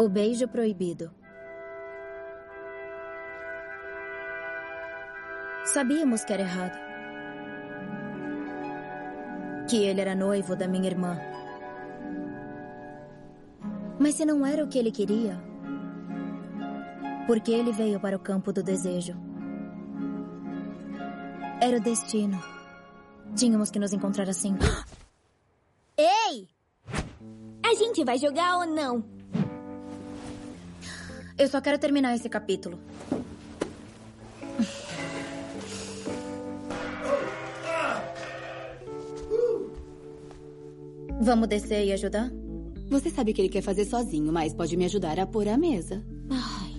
O beijo proibido. Sabíamos que era errado. Que ele era noivo da minha irmã. Mas se não era o que ele queria, por que ele veio para o campo do desejo? Era o destino. Tínhamos que nos encontrar assim. Ei! A gente vai jogar ou não? Eu só quero terminar esse capítulo. Vamos descer e ajudar? Você sabe que ele quer fazer sozinho, mas pode me ajudar a pôr a mesa. Ai,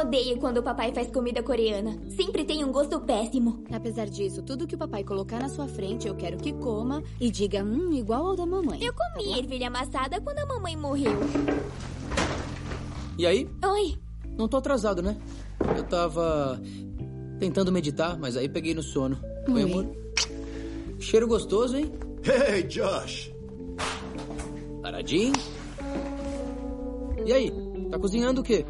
odeio quando o papai faz comida coreana. Sempre tem um gosto péssimo. Apesar disso, tudo que o papai colocar na sua frente, eu quero que coma e diga, hum, igual ao da mamãe. Eu comi ervilha amassada quando a mamãe morreu. E aí? Oi. Não tô atrasado, né? Eu tava tentando meditar, mas aí peguei no sono. Oi, Oi. amor. Cheiro gostoso, hein? Hey, Josh! Paradinho. E aí? Tá cozinhando o quê?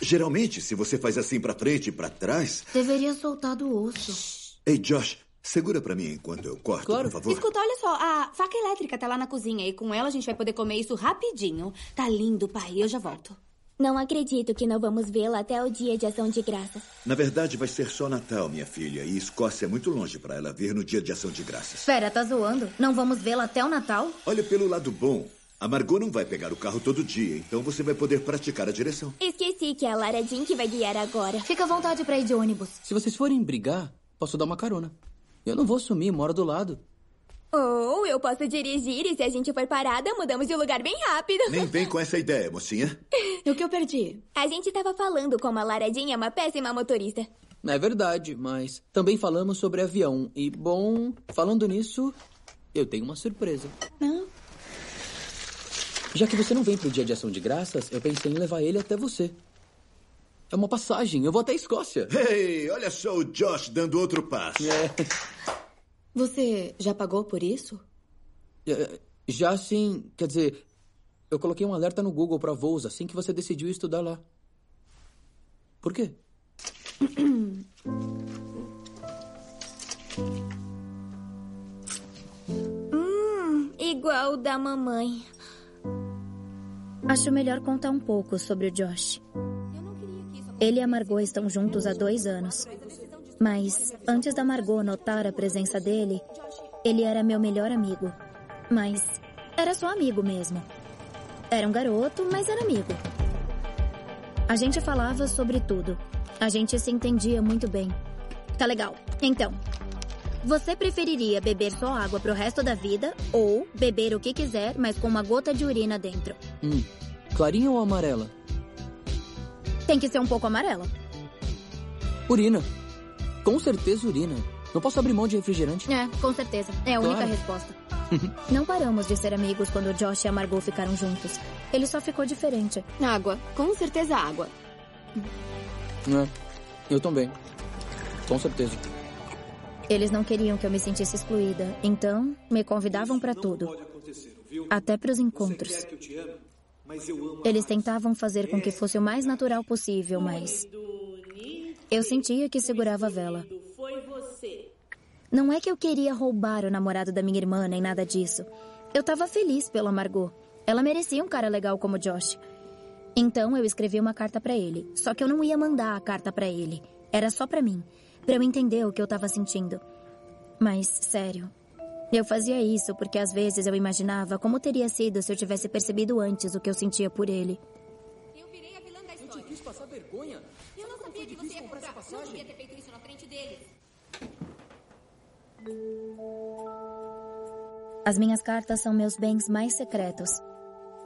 Geralmente, se você faz assim pra frente e pra trás. Deveria soltar do osso. Ei, Josh, segura pra mim enquanto eu corto, Claro. por favor. Escuta, olha só, a faca elétrica tá lá na cozinha e com ela a gente vai poder comer isso rapidinho. Tá lindo, pai, eu já volto. Não acredito que não vamos vê-la até o dia de ação de graças. Na verdade, vai ser só Natal, minha filha, e Escócia é muito longe pra ela vir no dia de ação de graças. Espera, tá zoando? Não vamos vê-la até o Natal? Olha pelo lado bom. A Margot não vai pegar o carro todo dia, então você vai poder praticar a direção. Esqueci que é a Lara Jean que vai guiar agora. Fica à vontade pra ir de ônibus. Se vocês forem brigar, posso dar uma carona. Eu não vou sumir, moro do lado. Ou eu posso dirigir e se a gente for parada, mudamos de lugar bem rápido. Nem vem com essa ideia, mocinha. O que eu perdi? A gente tava falando como a Lara Jean é uma péssima motorista. É verdade, mas também falamos sobre avião. E, bom, falando nisso, eu tenho uma surpresa. Não. Já que você não vem pro dia de ação de graças, eu pensei em levar ele até você. É uma passagem, eu vou até a Escócia. Ei, olha só o Josh dando outro passo. É, Você já pagou por isso? é, já assim, quer dizer, eu coloquei um alerta no Google pra voos assim que você decidiu estudar lá. Por quê? Igual o da mamãe. Acho melhor contar um pouco sobre o Josh. Ele e a Margot estão juntos há dois anos. Mas antes da Margot notar a presença dele, ele era meu melhor amigo. Mas era só amigo mesmo. Era um garoto, mas era amigo. A gente falava sobre tudo. A gente se entendia muito bem. Tá legal. Então, você preferiria beber só água pro resto da vida ou beber o que quiser, mas com uma gota de urina dentro? Hum, clarinha ou amarela? Tem que ser um pouco amarela. Urina. Com certeza urina. Não posso abrir mão de refrigerante. É, com certeza. É a única Claro. resposta. Não paramos de ser amigos quando Josh e a Margot ficaram juntos. Ele só ficou diferente. Água. Com certeza água. É, eu também. Com certeza. Eles não queriam que eu me sentisse excluída, então me convidavam pra tudo. Até pros encontros. Eles tentavam fazer com que fosse o mais natural possível, mas eu sentia que segurava a vela. Não é que eu queria roubar o namorado da minha irmã, nem nada disso. Eu tava feliz pela Margot. Ela merecia um cara legal como Josh. Então eu escrevi uma carta pra ele. Só que eu não ia mandar a carta pra ele. Era só pra mim, Pra eu entender o que eu tava sentindo. Mas, sério, eu fazia isso porque às vezes eu imaginava como teria sido se eu tivesse percebido antes o que eu sentia por ele. Eu virei a vilã da história. quis passar vergonha. Eu não sabia que você ia comprar. Não devia ter feito isso na frente deles. As minhas cartas são meus bens mais secretos.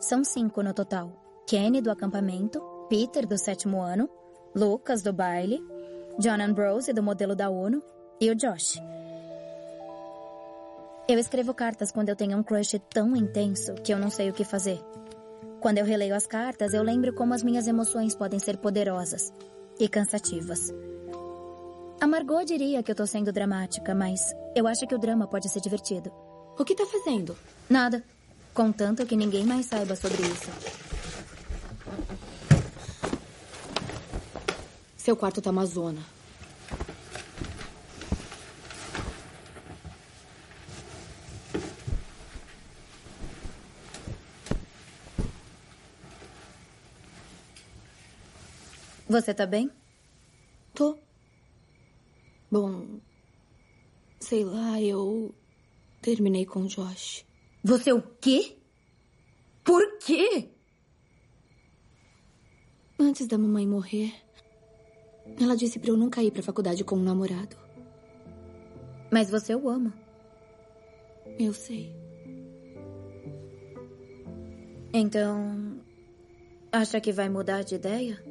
São cinco no total: Kenny do acampamento, Peter do sétimo ano, Lucas do baile, John Ambrose do modelo da ONU e o Josh. Eu escrevo cartas quando eu tenho um crush tão intenso que eu não sei o que fazer. Quando eu releio as cartas, eu lembro como as minhas emoções podem ser poderosas e cansativas. A Margot diria que eu tô sendo dramática, mas eu acho que o drama pode ser divertido. O que tá fazendo? Nada. Contanto que ninguém mais saiba sobre isso. Seu quarto tá uma zona. Você tá bem? Tô. Bom, sei lá, eu terminei com o Josh. Você o quê? Por quê? Antes da mamãe morrer, ela disse pra eu nunca ir pra faculdade com um namorado. Mas você o ama. Eu sei. Então. Acha que vai mudar de ideia?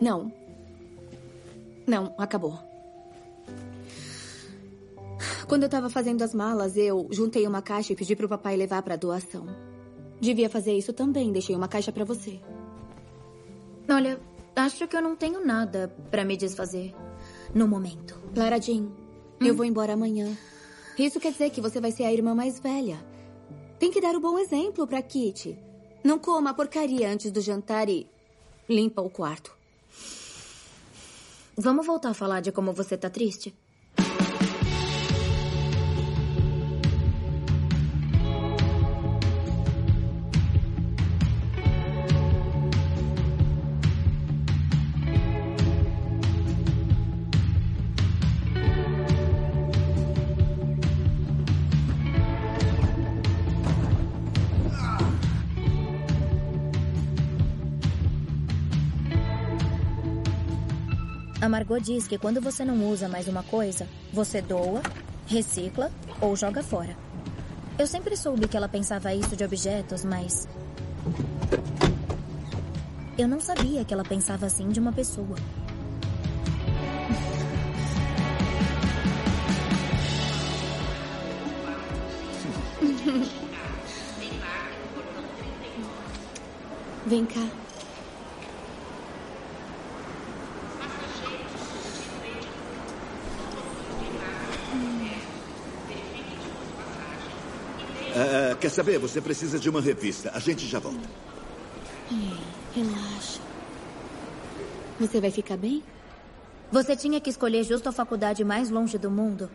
Não. Não, acabou. Quando eu tava fazendo as malas, eu juntei uma caixa e pedi pro papai levar pra doação. Devia fazer isso também. Deixei uma caixa pra você. Olha, acho que eu não tenho nada pra me desfazer no momento. Clara Jean, eu vou embora amanhã. Isso quer dizer que você vai ser a irmã mais velha. Tem que dar o bom exemplo pra Kitty. Não coma a porcaria antes do jantar e limpa o quarto. Vamos voltar a falar de como você tá triste? Margot diz que quando você não usa mais uma coisa, você doa, recicla ou joga fora. Eu sempre soube que ela pensava isso de objetos, mas. Eu não sabia que ela pensava assim de uma pessoa. Vem cá. Ah, quer saber? Você precisa de uma revista. A gente já volta. Ei, relaxa. Você vai ficar bem? Você tinha que escolher justo a faculdade mais longe do mundo?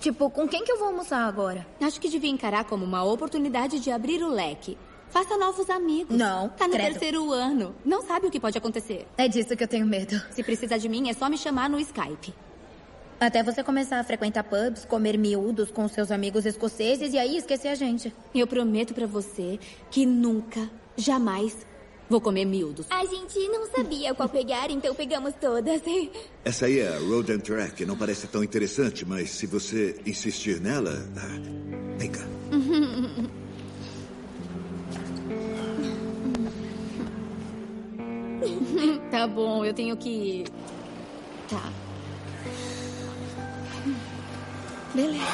Tipo, com quem que eu vou almoçar agora? Acho que devia encarar como uma oportunidade de abrir o leque. Faça novos amigos. Não, Tá no credo. terceiro ano. Não sabe o que pode acontecer. É disso que eu tenho medo. Se precisar de mim, é só me chamar no Skype. Até você começar a frequentar pubs, comer miúdos com seus amigos escoceses e aí esquecer a gente. Eu prometo pra você que nunca, jamais vou comer miúdos. A gente não sabia qual pegar, então pegamos todas. Essa aí é a Road and Track. Não parece tão interessante, mas se você insistir nela. ah, Vem cá. Tá bom, eu tenho que. Tá. Beleza.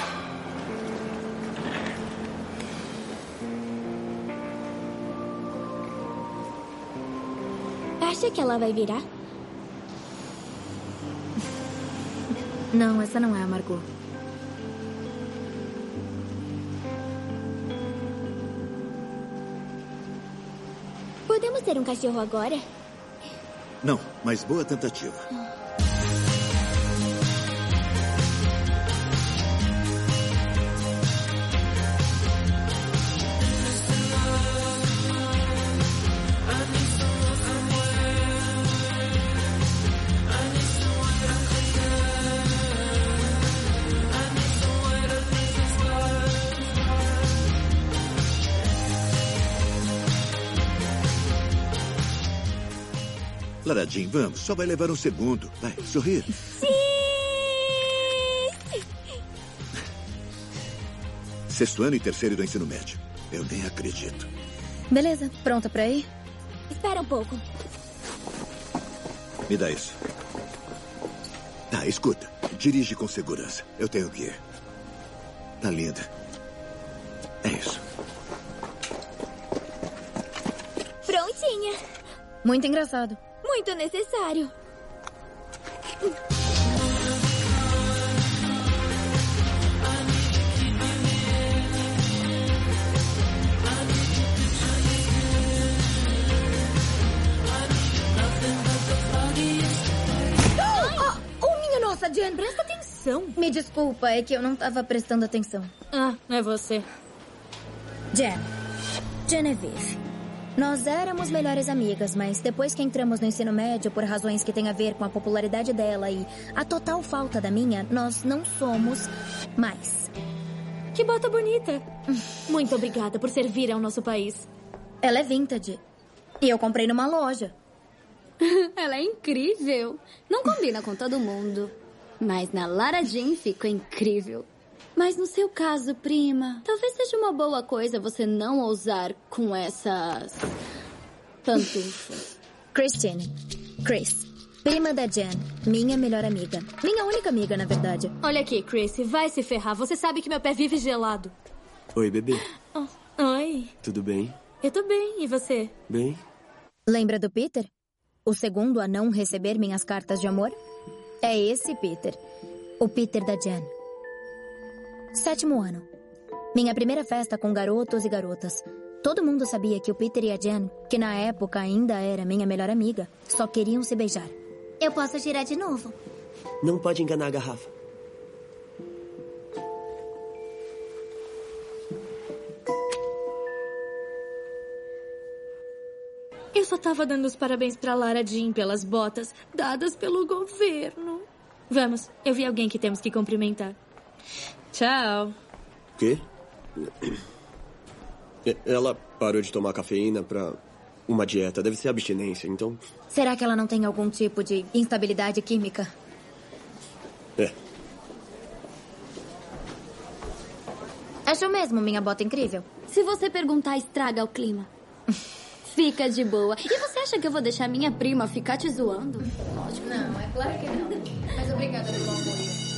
Acha que ela vai virar? Não, essa não é a Margot. Podemos ter um cachorro agora? Não, mas boa tentativa. Jean, vamos. Só vai levar um segundo. Vai, sorrir. Sexto ano e terceiro do ensino médio. Eu nem acredito. Beleza, pronta pra ir? Espera um pouco. Me dá isso. Tá, escuta. Dirige com segurança. Eu tenho que ir. Tá linda. É isso. Prontinha. Muito engraçado. Muito necessário. Oh, minha nossa, Jen, presta atenção. Me desculpa, é que eu não tava prestando atenção. Ah, é você. Jen. Genevieve. Nós éramos melhores amigas, mas depois que entramos no ensino médio, por razões que têm a ver com a popularidade dela e a total falta da minha, nós não somos mais. Que bota bonita. Muito obrigada por servir ao nosso país. Ela é vintage. E eu comprei numa loja. Ela é incrível. Não combina com todo mundo. Mas na Lara Jean ficou incrível. Mas no seu caso, prima, talvez seja uma boa coisa você não ousar com essas. pantufas. Christine. Chris. Prima da Jen. Minha melhor amiga. Minha única amiga, na verdade. Olha aqui, Chris, vai se ferrar. Você sabe que meu pé vive gelado. Oi, bebê. Oh, oi. Tudo bem? Eu tô bem, e você? Bem? Lembra do Peter? O segundo a não receber minhas cartas de amor? É esse Peter. O Peter da Jen. Sétimo ano. Minha primeira festa com garotos e garotas. Todo mundo sabia que o Peter e a Jen, que na época ainda era minha melhor amiga, só queriam se beijar. Eu posso girar de novo. Não pode enganar a garrafa. Eu só tava dando os parabéns pra Lara Jean pelas botas dadas pelo governo. Vamos, eu vi alguém que temos que cumprimentar. Tchau. Quê? Ela parou de tomar cafeína pra uma dieta. Deve ser abstinência, então. Será que ela não tem algum tipo de instabilidade química? É. Achou mesmo minha bota incrível? Se você perguntar, estraga o clima. Fica de boa. E você acha que eu vou deixar minha prima ficar te zoando? Não, é claro que não. Mas obrigada pelo apoio.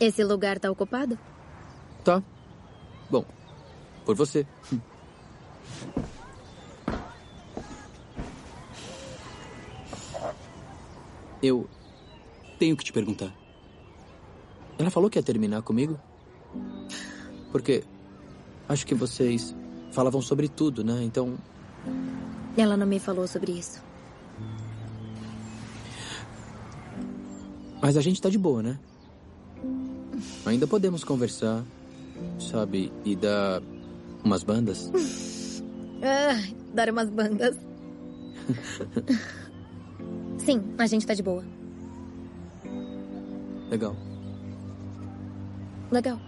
Esse lugar tá ocupado? Tá. Bom, por você. Eu tenho que te perguntar. Ela falou que ia terminar comigo? Porque acho que vocês falavam sobre tudo, né? Então, Ela não me falou sobre isso. mas a gente tá de boa, né? Ainda podemos conversar, sabe? E dar umas bandas. Ah, dar umas bandas. Sim, a gente tá de boa. Legal. Legal.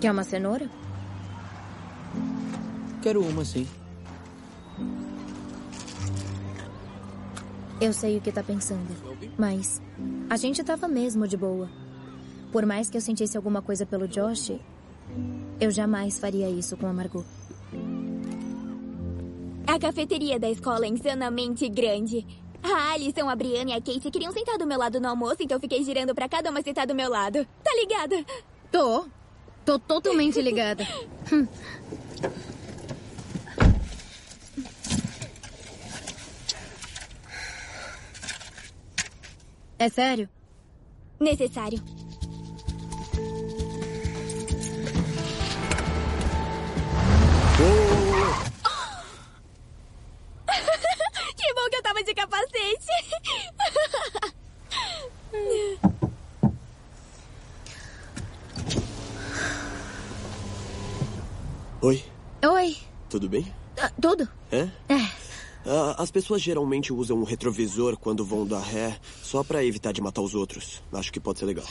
Quer uma cenoura? Quero uma, sim. Eu sei o que tá pensando. Mas a gente tava mesmo de boa. Por mais que eu sentisse alguma coisa pelo Josh, eu jamais faria isso com a Margot. A cafeteria da escola é insanamente grande. A Alison, a Brianna e a Kate queriam sentar do meu lado no almoço, então eu fiquei girando pra cada uma sentar do meu lado. Tá ligada? Tô. Tô totalmente ligada. É sério? necessário. que bom que eu tava de capacete. Oi, Oi. tudo bem? Ah, tudo? É? É. Ah, as pessoas geralmente usam um retrovisor quando vão dar ré, só pra evitar de matar os outros. Acho que pode ser legal.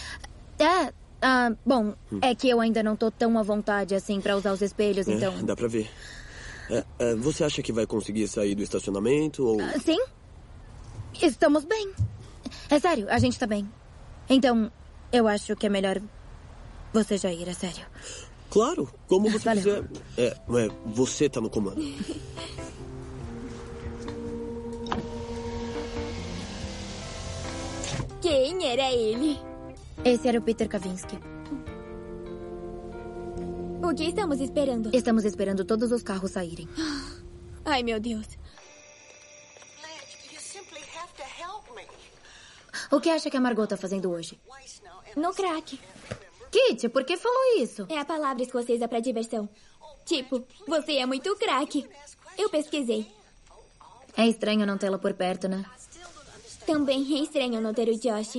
É. Ah, bom, é que eu ainda não tô tão à vontade assim pra usar os espelhos, É, então. dá pra ver. É, é, você acha que vai conseguir sair do estacionamento ou... Ah, Sim? Estamos bem. É sério, a gente tá bem. Então, eu acho que é melhor você já ir, é sério. Claro, como você Valeu. quiser. É, é, você tá no comando. Quem era ele? Esse era o Peter Kavinsky. O que estamos esperando? Estamos esperando todos os carros saírem. Ai, meu Deus. O que acha que a Margot tá fazendo hoje? No crack. Kitty, por que falou isso? É a palavra escocesa pra diversão. Tipo, você é muito craque. Eu pesquisei. É estranho não tê-la por perto, né? Também é estranho não ter o Josh.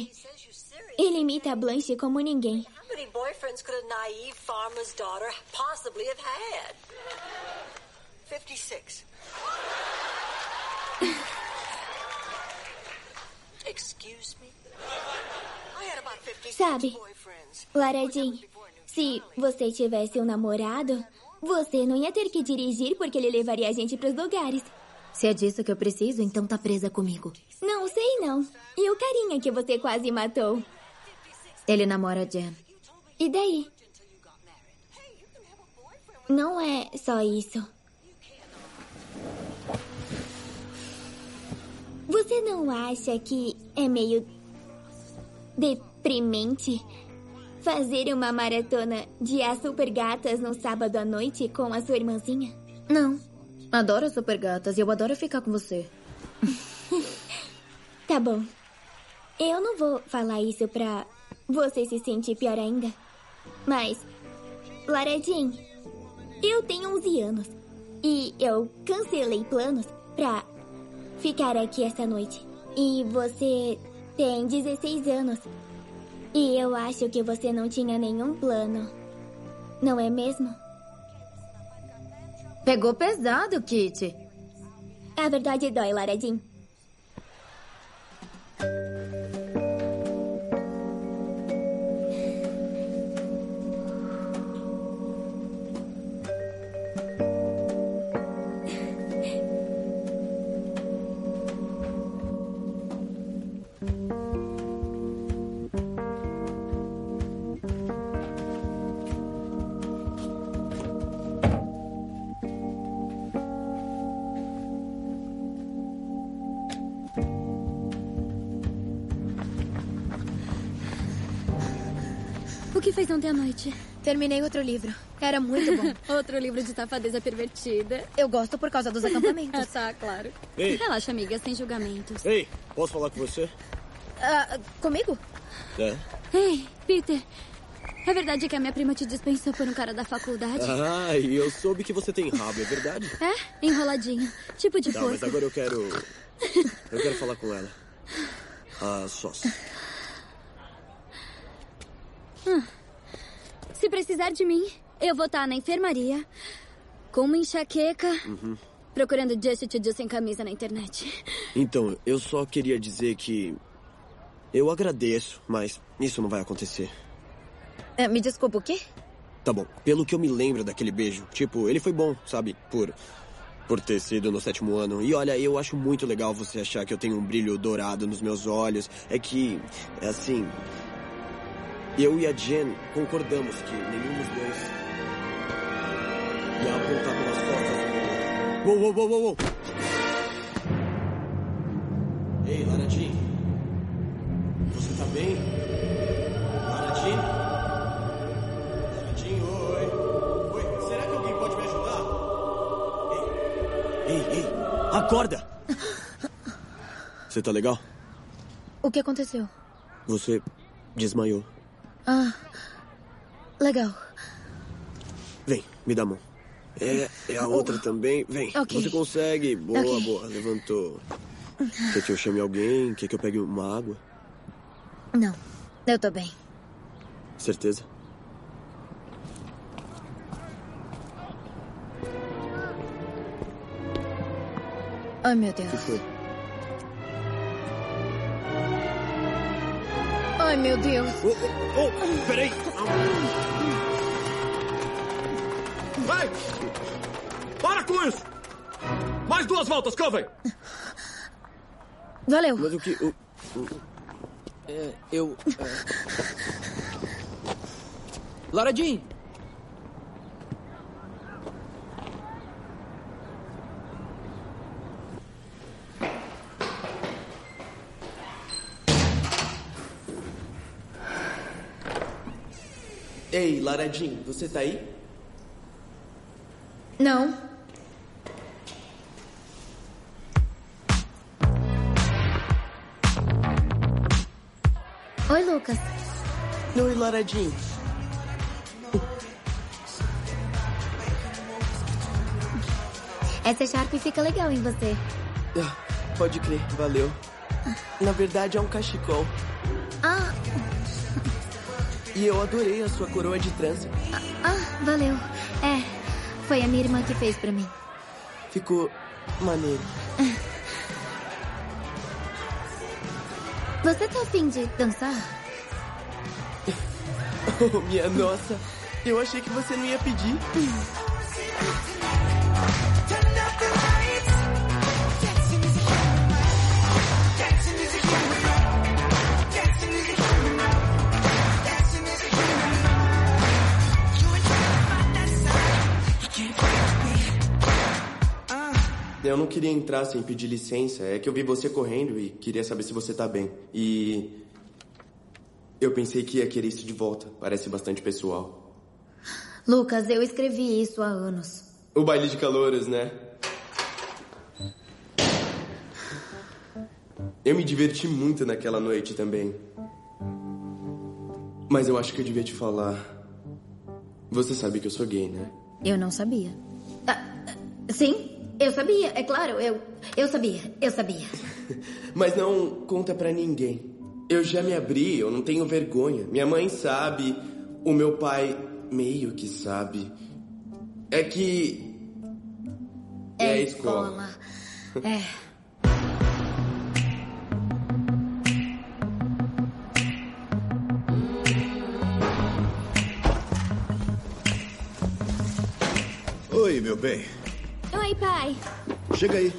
Ele imita a Blanche como ninguém. how many boyfriends could a naive farmer's daughter possibly have had? 56. Excuse me? I had about 56 Sabe. Lara Jean, se você tivesse um namorado, você não ia ter que dirigir porque ele levaria a gente pros lugares. Se é disso que eu preciso, então tá presa comigo. Não sei não. E o carinha que você quase matou? Ele namora a Jen. E daí? Não é só isso. Você não acha que é meio deprimente fazer uma maratona de As Super Gatas no sábado à noite com a sua irmãzinha? Não. Adoro super gatas e eu adoro ficar com você. Tá bom. Eu não vou falar isso pra você se sentir pior ainda. Mas, Lara Jean, eu tenho 11 anos. E eu cancelei planos pra ficar aqui essa noite. E você tem 16 anos. E eu acho que você não tinha nenhum plano. Não é mesmo? Pegou pesado, Kitty. A verdade dói, Lara O que fez ontem à noite? Terminei outro livro. Era muito bom. Outro livro de safadeza pervertida. Eu gosto por causa dos acampamentos. Ah, tá, claro. Ei. Relaxa, amiga, sem julgamentos. Ei, posso falar com você? Ah, comigo? É. Ei, Peter. É verdade que a minha prima te dispensou por um cara da faculdade? Ah, e eu soube que você tem rabo, é verdade? É? Enroladinho. Tipo de Tá, mas agora eu quero. Eu quero falar com ela. A sócia. Se precisar de mim, eu vou estar na enfermaria, com uma enxaqueca, procurando Just to Do sem camisa na internet. Então, eu só queria dizer que. Eu agradeço, mas isso não vai acontecer. É, me desculpa, o quê? Tá bom, pelo que eu me lembro daquele beijo, tipo, ele foi bom, sabe? Por. Por ter sido no sétimo ano. E olha, eu acho muito legal você achar que eu tenho um brilho dourado nos meus olhos. É que. É assim. Eu e a Jen concordamos que nenhum dos dois. ia apontar pelas costas. Uou, uou, uou, uou, uou! Ei, Lara Jean. Você tá bem? Lara Jean? Lara Jean, oi. Oi, será que alguém pode me ajudar? Ei, ei, ei, acorda! Você tá legal? O que aconteceu? Você desmaiou. Ah, legal. Vem, me dá a mão. É, é a outra também. Vem. Ok. Você consegue. Boa, Ok. boa. Levantou. Quer que eu chame alguém? Quer que eu pegue uma água? Não, eu tô bem. Certeza? Ai, meu O que Deus. foi? Ai, meu Deus. Oh, oh, oh, peraí! Vai! Para com isso! Mais duas voltas, Covey! Valeu. Mas o que. o- É, eu. é... Lara Jean! Ei, Lara Jean, você tá aí? Não. Oi, Lucas. Oi, Lara Jean. Essa Sharp fica legal em você. Ah, Pode crer, valeu. Na verdade, é um cachecol. Ah, E eu adorei a sua coroa de trança. ah, valeu. É, foi a minha irmã que fez pra mim. Ficou maneiro. Você tá afim de dançar? Oh, minha nossa. Eu achei que você não ia pedir. Eu não queria entrar sem pedir licença. É que eu vi você correndo e queria saber se você tá bem. E. Eu pensei que ia querer isso de volta. Parece bastante pessoal. Lucas, eu escrevi isso há anos. O baile de calouros, né? Eu me diverti muito naquela noite também. Mas eu acho que eu devia te falar. Você sabe que eu sou gay, né? Eu não sabia. Ah, sim, eu sabia, é claro, eu, eu sabia, eu sabia. Mas não conta pra ninguém. Eu já me abri, eu não tenho vergonha. Minha mãe sabe, o meu pai meio que sabe. É que. É, a escola. É. Oi, meu bem. Oi, pai. Chega aí.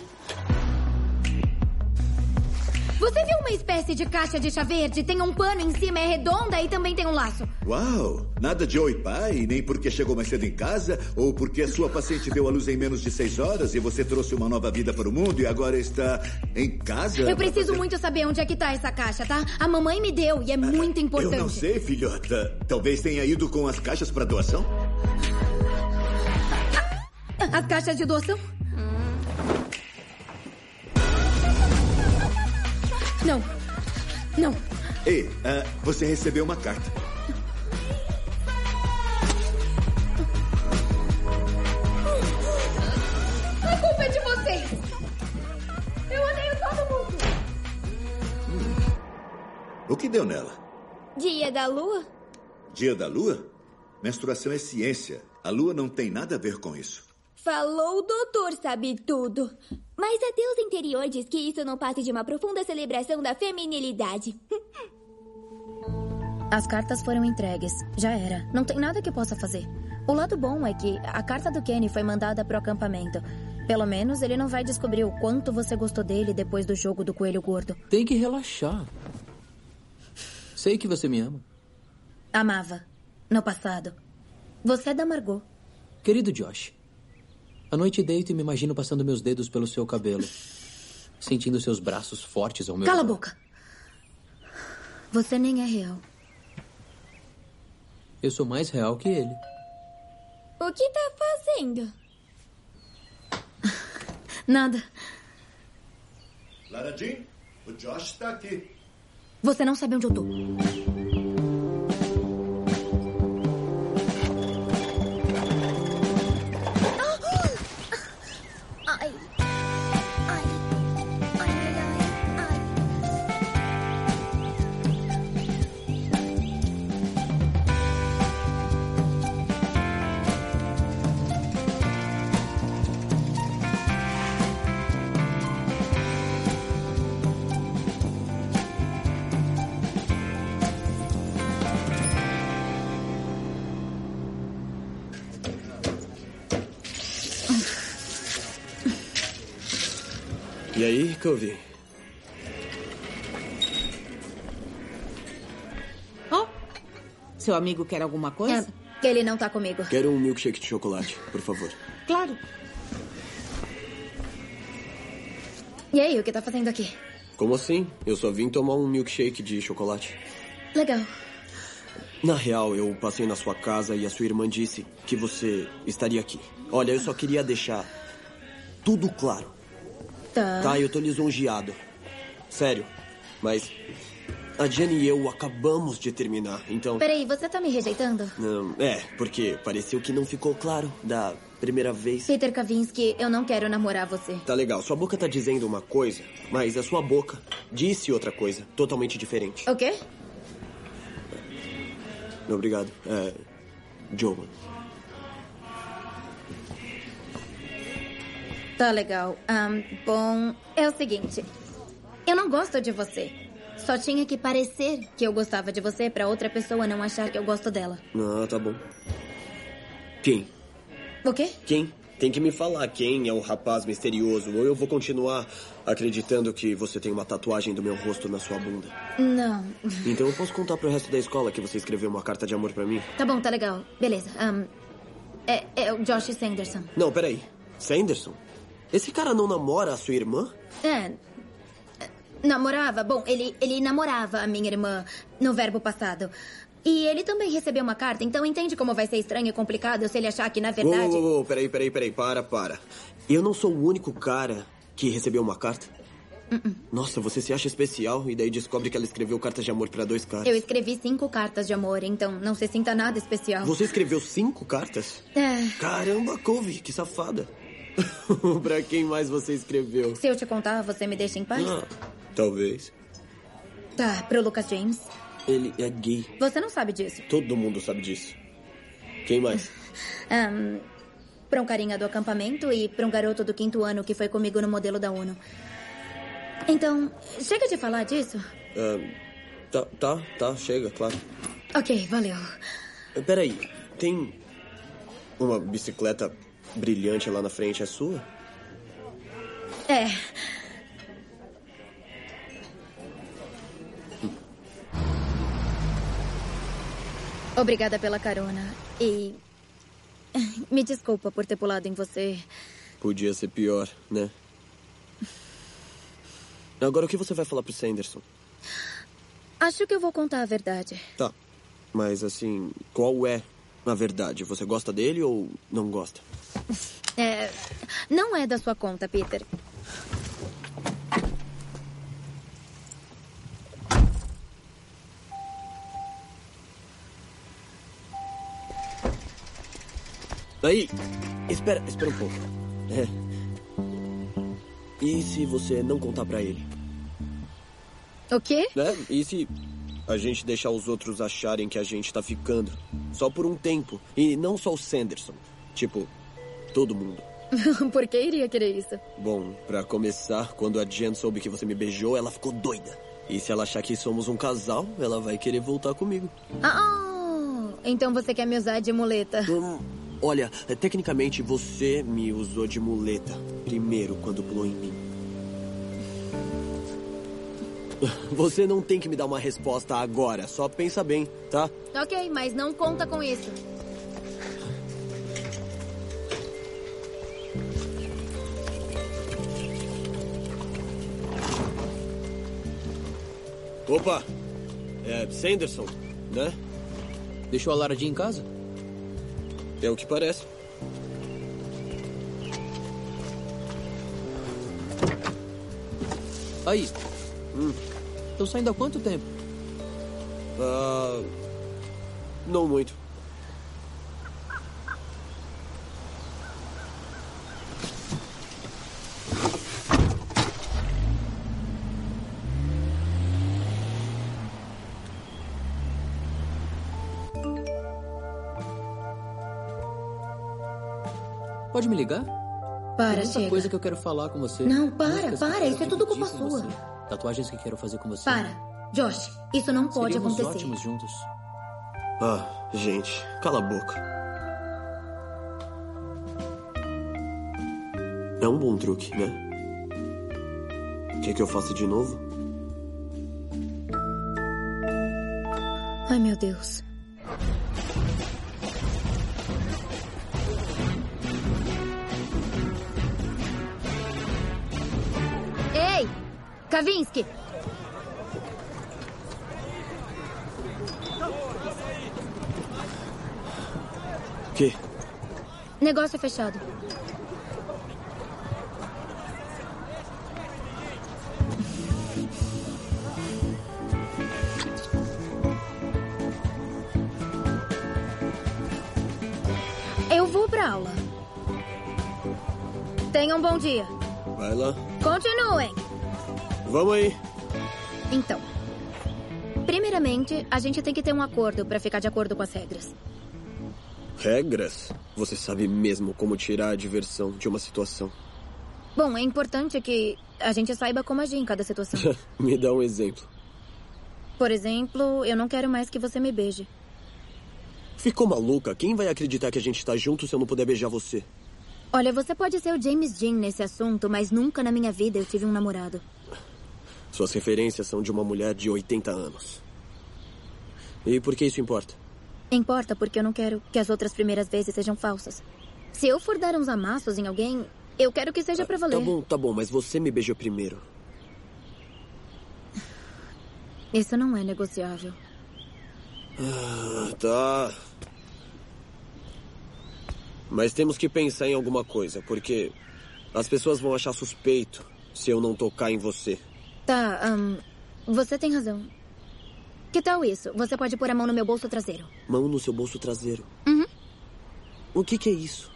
Você viu uma espécie de caixa de chá verde? Tem um pano em cima, é redonda e também tem um laço. Uau! Nada de oi, pai, nem porque chegou mais cedo em casa, ou porque a sua paciente deu à luz em menos de seis horas e você trouxe uma nova vida para o mundo e agora está em casa. Eu preciso fazer- muito saber onde é que tá essa caixa, tá? A mamãe me deu e é muito importante. Eu não sei, filhota. Talvez tenha ido com as caixas para doação? As caixas de doação? Não. Não. Ei, ah, você recebeu uma carta. A culpa é de vocês. Eu odeio todo mundo. O que deu nela? Dia da lua? Dia da lua? Menstruação é ciência. A lua não tem nada a ver com isso. Falou o doutor sabe tudo. Mas a deusa interior diz que isso não passa de uma profunda celebração da feminilidade. As cartas foram entregues. Já era. Não tem nada que possa fazer. O lado bom é que a carta do Kenny foi mandada pro acampamento. Pelo menos ele não vai descobrir o quanto você gostou dele depois do jogo do coelho gordo. Tem que relaxar. Sei que você me ama. Amava. No passado. Você é da Margot. Querido Josh, à noite deito e me imagino passando meus dedos pelo seu cabelo. Sentindo seus braços fortes ao meu Cala a redor. boca. Você nem é real. Eu sou mais real que ele. O que tá fazendo? Nada. Lara Jean, o Josh está aqui. Você não sabe onde eu tô. Covey? Oh, seu amigo quer alguma coisa? É, ele não tá comigo. Quero um milkshake de chocolate, por favor. Claro. E aí, o que tá fazendo aqui? Como assim? Eu só vim tomar um milkshake de chocolate. Legal. Na real, eu passei na sua casa e a sua irmã disse que você estaria aqui. Olha, eu só queria deixar tudo claro. Tá. Tá, eu tô lisonjeado. Sério. Mas a Jenny e eu acabamos de terminar, então. Peraí, você tá me rejeitando? Não, é, porque pareceu que não ficou claro da primeira vez. Peter Kavinsky, eu não quero namorar você. Tá legal, sua boca tá dizendo uma coisa, mas a sua boca disse outra coisa, totalmente diferente. O quê? Obrigado. É. Joe. Tá legal. Ahn, bom, é o seguinte. Eu não gosto de você. Só tinha que parecer que eu gostava de você pra outra pessoa não achar que eu gosto dela. Ah, tá bom. Quem? O quê? Quem? Tem que me falar quem é o rapaz misterioso, ou eu vou continuar acreditando que você tem uma tatuagem do meu rosto na sua bunda. Não. Então eu posso contar pro resto da escola que você escreveu uma carta de amor pra mim? Tá bom, tá legal. Beleza. Ahn, é, é o Josh Sanderson. Não, peraí. Sanderson? Esse cara não namora a sua irmã? É. Namorava? Bom, ele, ele namorava a minha irmã no verbo passado. E ele também recebeu uma carta, então entende como vai ser estranho e complicado se ele achar que, na verdade. Uou, uou, uou, peraí, peraí, peraí, para, para. Eu não sou o único cara que recebeu uma carta? Uh-uh. Nossa, você se acha especial e daí descobre que ela escreveu cartas de amor pra dois caras. Eu escrevi cinco cartas de amor, então não se sinta nada especial. Você escreveu cinco cartas? É. Caramba, Cove, que safada. pra quem mais você escreveu? Se eu te contar, você me deixa em paz? Ah, talvez. Tá, pro Lucas James. Ele é gay. Você não sabe disso. Todo mundo sabe disso. Quem mais? Ahn, pra um carinha do acampamento e pra um garoto do quinto ano que foi comigo no modelo da ONU. Então, chega de falar disso? Ah, tá, tá, tá, chega, claro. Ok, valeu. Peraí, tem uma bicicleta brilhante lá na frente, é sua? É. Obrigada pela carona. E. Me desculpa por ter pulado em você. Podia ser pior, né? Agora o que você vai falar pro Sanderson? Acho que eu vou contar a verdade. Tá. Mas assim, qual é a verdade? Você gosta dele ou não gosta? É. Não é da sua conta, Peter. Aí, espera, espera um pouco. É. E se você não contar pra ele? O quê? Né? E se a gente deixar os outros acharem que a gente tá ficando? Só por um tempo. E não só o Sanderson. Tipo, todo mundo. por que iria querer isso? Bom, pra começar, quando a Jen soube que você me beijou, ela ficou doida. E se ela achar que somos um casal, ela vai querer voltar comigo. Ah, então você quer me usar de muleta? Hum, olha, tecnicamente você me usou de muleta. Primeiro, quando pulou em mim. Você não tem que me dar uma resposta agora. Só pensa bem, tá? Ok, mas não conta com isso. Opa! É Sanderson, né? Deixou a Lara Jean em casa? É o que parece. Aí. Hum. Saindo há quanto tempo? Uh, não muito. Pode me ligar? Para, Tem muita chega. coisa que eu quero falar com você. Não, para, para. Isso é tudo culpa sua. Você. Tatuagens que quero fazer com você. Para. Josh, isso não pode Seríamos acontecer. ótimos juntos. Ah, gente, cala a boca. É um bom truque, né? Quer que eu faça de novo? Ai, meu Deus. Kavinsky! Que? Negócio fechado. Eu vou pra aula. Tenham um bom dia. Vai lá. Continuem. Vamos aí. Então, primeiramente, a gente tem que ter um acordo pra ficar de acordo com as regras. Regras? Você sabe mesmo como tirar a diversão de uma situação. Bom, é importante que a gente saiba como agir em cada situação. Me dá um exemplo. Por exemplo, eu não quero mais que você me beije. Ficou maluca? Quem vai acreditar que a gente tá junto se eu não puder beijar você? Olha, você pode ser o James Dean nesse assunto, mas nunca na minha vida eu tive um namorado. Suas referências são de uma mulher de 80 anos. E por que isso importa? Importa porque eu não quero que as outras primeiras vezes sejam falsas. Se eu for dar uns amassos em alguém, eu quero que seja pra valer. Tá bom, tá bom, mas você me beijou primeiro. Isso não é negociável. Ah, tá. Mas temos que pensar em alguma coisa, porque as pessoas vão achar suspeito se eu não tocar em você. Tá, ahn, você tem razão. Que tal isso? Você pode pôr a mão no meu bolso traseiro. Mão no seu bolso traseiro. Uhum. O que, que é isso?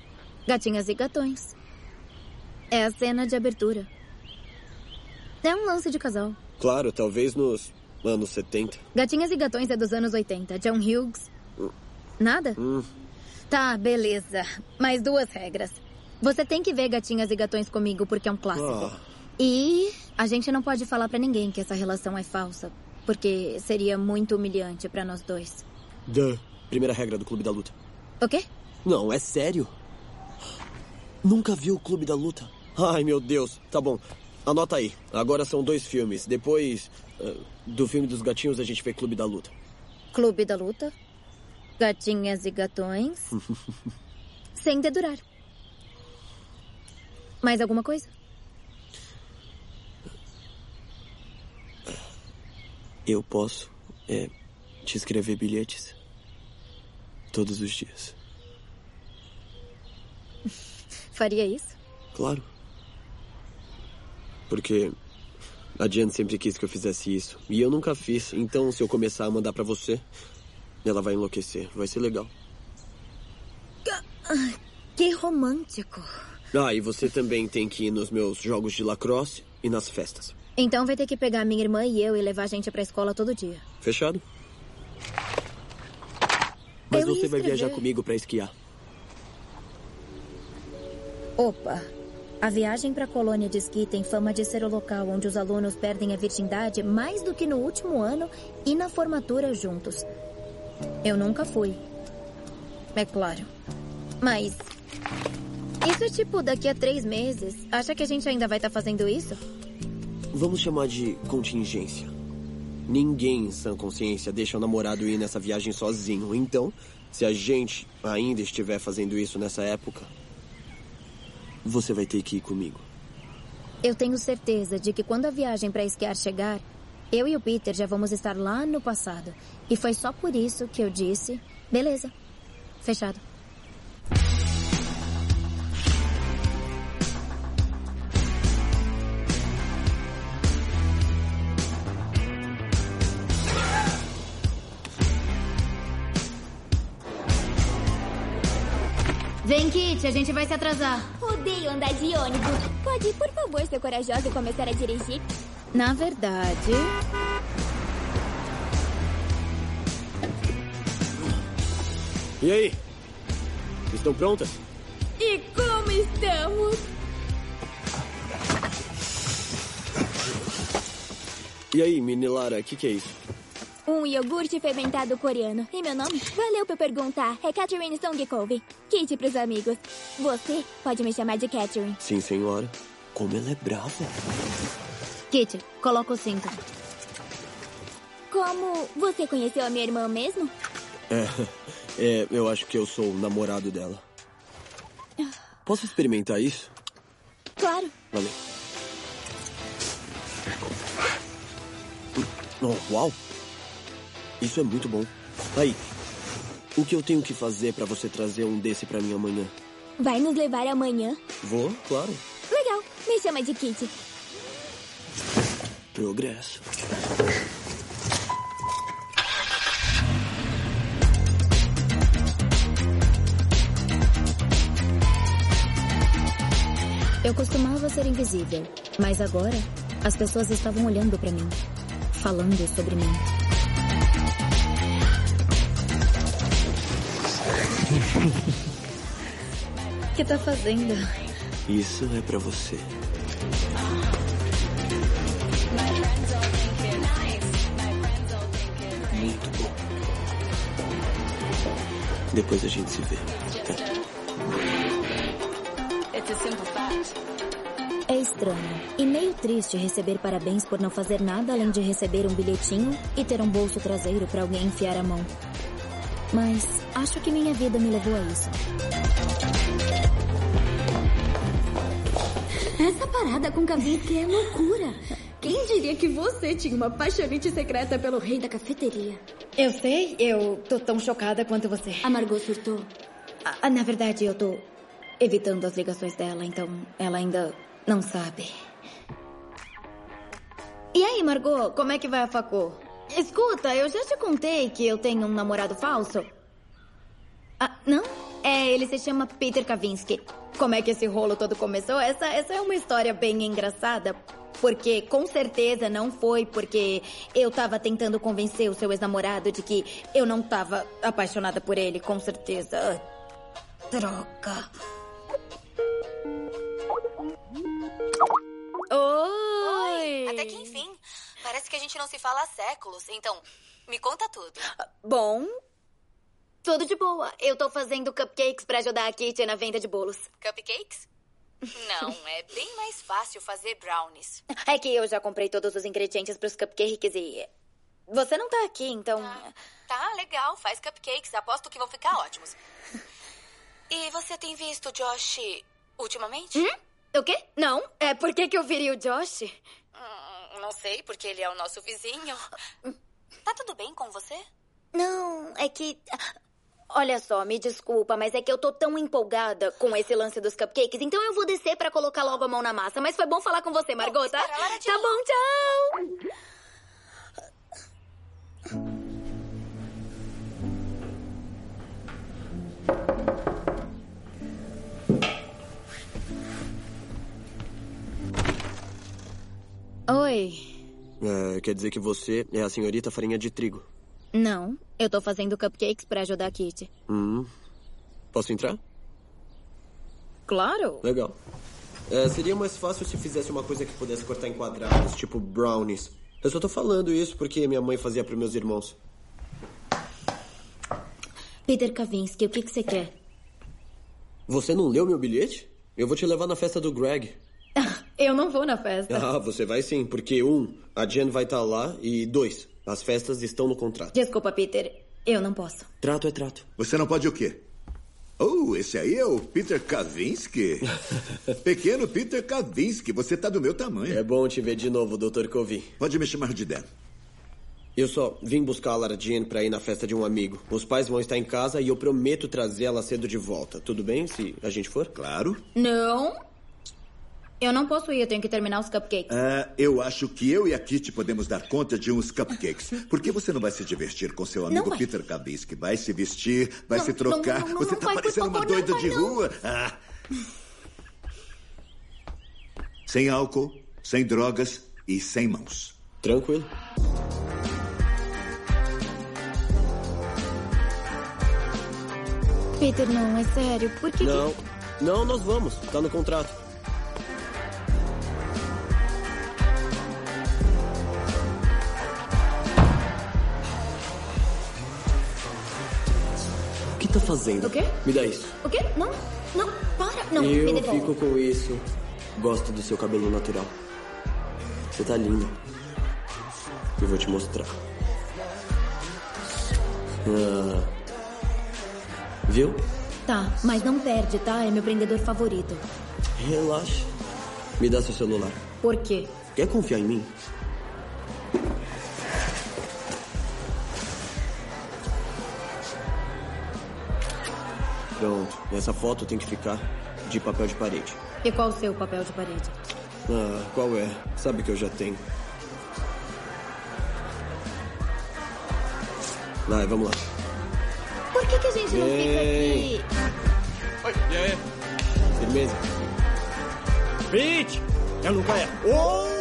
Gatinhas e gatões. É a cena de abertura. É um lance de casal. Claro, talvez nos anos 70. Gatinhas e gatões é dos anos 80. John Hughes. Nada? Hum, Tá, beleza. Mais duas regras. Você tem que ver Gatinhas e Gatões comigo porque é um clássico. Ah. E a gente não pode falar pra ninguém que essa relação é falsa, porque seria muito humilhante pra nós dois. duh. Primeira regra do Clube da Luta. O quê? Não, é sério? Nunca viu o Clube da Luta? Ai, meu Deus. Tá bom. Anota aí. Agora são dois filmes. Depois ah, do filme dos gatinhos, a gente vê Clube da Luta. Clube da Luta, Gatinhas e Gatões, sem dedurar. Mais alguma coisa? Eu posso é, te escrever bilhetes todos os dias. Faria isso? Claro. Porque a Jan sempre quis que eu fizesse isso. E eu nunca fiz. Então, se eu começar a mandar pra você, ela vai enlouquecer. Vai ser legal. Ah, Que romântico. Ah, e você também tem que ir nos meus jogos de lacrosse e nas festas. Então vai ter que pegar minha irmã e eu e levar a gente pra escola todo dia. Fechado? Mas Eu você vai viajar comigo pra esquiar. Opa! A viagem para a colônia de esqui tem fama de ser o local onde os alunos perdem a virgindade mais do que no último ano e na formatura juntos. Eu nunca fui. É claro. Mas. Isso é tipo daqui a três meses. Acha que a gente ainda vai estar fazendo isso? Vamos chamar de contingência. Ninguém em sã consciência deixa o namorado ir nessa viagem sozinho. Então, se a gente ainda estiver fazendo isso nessa época, você vai ter que ir comigo. Eu tenho certeza de que quando a viagem para esquiar chegar, eu e o Peter já vamos estar lá no passado. E foi só por isso que eu disse: beleza, fechado. Kit, a gente vai se atrasar. Odeio andar de ônibus. Pode, por favor, ser corajosa e começar a dirigir? Na verdade, E aí? Estão prontas? E como estamos? E aí, mini Lara, o que, que é isso? Um iogurte fermentado coreano. E meu nome? Valeu por perguntar. É Catherine Songkove. Kit pros amigos. Você pode me chamar de Catherine. Sim, senhora. Como ela é brava. Kitty, coloca o cinto. Como você conheceu a minha irmã mesmo? É, é, eu acho que eu sou o namorado dela. Posso experimentar isso? Claro. Valeu. Oh, uau! Isso é muito bom. Aí, o que eu tenho que fazer pra você trazer um desse pra mim amanhã? Vai nos levar amanhã? Vou, claro. Legal. Me chama de Kitty. Progresso. Eu costumava ser invisível, mas agora as pessoas estavam olhando pra mim, falando sobre mim. O que tá fazendo? Isso é pra você. Muito bom. Depois a gente se vê. É estranho e meio triste receber parabéns por não fazer nada além de receber um bilhetinho e ter um bolso traseiro pra alguém enfiar a mão. Mas acho que minha vida me levou a isso. Essa parada com Kavinsky é loucura. Quem diria que você tinha uma paixonite secreta pelo rei da cafeteria? Eu sei, eu tô tão chocada quanto você. A Margot surtou. Ah, na verdade, eu tô evitando as ligações dela, então ela ainda não sabe. E aí, Margot, como é que vai a facu? Escuta, eu já te contei que eu tenho um namorado falso. Ah, não? É, ele se chama Peter Kavinsky. Como é que esse rolo todo começou? Essa, essa é uma história bem engraçada. Porque com certeza não foi porque eu tava tentando convencer o seu ex-namorado de que eu não tava apaixonada por ele, com certeza. Ah, Droga. Oi! Até que enfim. Parece que a gente não se fala há séculos. Então, me conta tudo. Bom, tudo de boa. Eu tô fazendo cupcakes pra ajudar a Kitty na venda de bolos. Cupcakes? Não, é bem mais fácil fazer brownies. É que eu já comprei todos os ingredientes pros cupcakes e. Você não tá aqui, então. Tá, legal. Faz cupcakes. Aposto que vão ficar ótimos. E você tem visto o Josh ultimamente? Hum? O quê? Não. É por que, que eu virei o Josh? Hum, não sei, porque ele é o nosso vizinho. Tá tudo bem com você? Não, é que. Olha só, me desculpa, mas é que eu tô tão empolgada com esse lance dos cupcakes, então eu vou descer pra colocar logo a mão na massa. Mas foi bom falar com você, Margot, tá? Tá bom, tchau! Oi. É, quer dizer que você é a senhorita farinha de trigo. Não, eu tô fazendo cupcakes pra ajudar a Kitty. Hum. Posso entrar? Claro. Legal. É, seria mais fácil se fizesse uma coisa que pudesse cortar em quadrados, tipo brownies. Eu só tô falando isso porque minha mãe fazia para meus irmãos. Peter Kavinsky, o que, que você quer? Você não leu meu bilhete? Eu vou te levar na festa do Greg. Eu não vou na festa. Ah, você vai sim, porque um, a Jen vai estar lá e dois, as festas estão no contrato. Desculpa, Peter. Eu não posso. Trato é trato. Você não pode o quê? Oh, esse aí é o Peter Kavinsky. Pequeno Peter Kavinsky, você tá do meu tamanho. É bom te ver de novo, Dr. Covey. Pode me chamar de Dan. Eu só vim buscar a Lara Jean pra ir na festa de um amigo. Os pais vão estar em casa e eu prometo trazê-la cedo de volta. Tudo bem se a gente for? Claro. Não. Eu não posso ir, eu tenho que terminar os cupcakes. Ah, eu acho que eu e a Kitty podemos dar conta de uns cupcakes. Por que você não vai se divertir com seu amigo. Peter Kavinsky? Vai se vestir, vai Não, se trocar. não, não, não, você não tá vai, por parecendo uma favor, não doida vai, de não. rua. Ah. Sem álcool, sem drogas e sem mãos. Tranquilo. Peter, não, é sério. Por que. que- Não, Não, nós vamos. Tá no contrato. Fazendo? O quê? Me dá isso. O quê? Não, não, para. Não, me Eu devolve. fico com isso. Gosto do seu cabelo natural. Você tá linda. Eu vou te mostrar. Ah. Viu? Tá, mas não perde, tá? É meu prendedor favorito. Relaxa. Me dá seu celular. Por quê? Quer confiar em mim? Essa foto tem que ficar de papel de parede. E qual o seu papel de parede? Ah, qual é? Sabe que eu já tenho. Vai, vamos lá. Por que, que a gente não fica aqui? Oi, e aí? Firmeza? Pete! Eu nunca erro. Oh,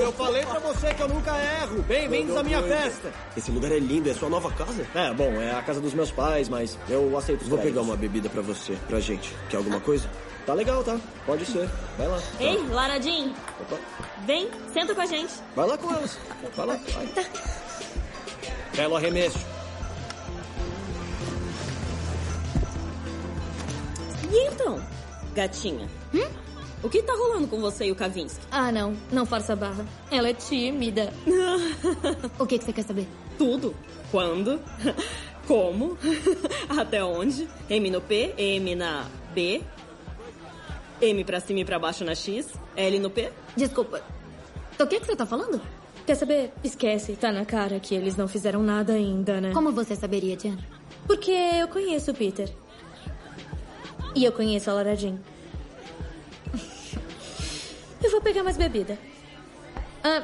eu falei pra você que eu nunca erro. Bem-vindos à minha festa. Esse lugar é lindo, é sua nova casa? É, bom, é a casa dos meus pais, mas eu aceito os Vou créditos. pegar uma bebida pra você, pra gente. Quer alguma coisa? Tá legal, tá? Pode ser. Vai lá. Ei, Laradinho, Opa. vem, senta com a gente. Vai lá com elas. Vai lá, vai. Belo arremesso. E então, gatinha? O que tá rolando com você e o Kavinsky? Ah, não. Não força a barra. Ela é tímida. o que, que você quer saber? Tudo. Quando? Como? Até onde? M no P, M na B, M pra cima e pra baixo na X, L no P. Desculpa. Do que, que você tá falando? Quer saber? Esquece, tá na cara que eles não fizeram nada ainda, né? Como você saberia, Diana? Porque eu conheço o Peter. E eu conheço a Lara Jean. Eu vou pegar mais bebida. Ah,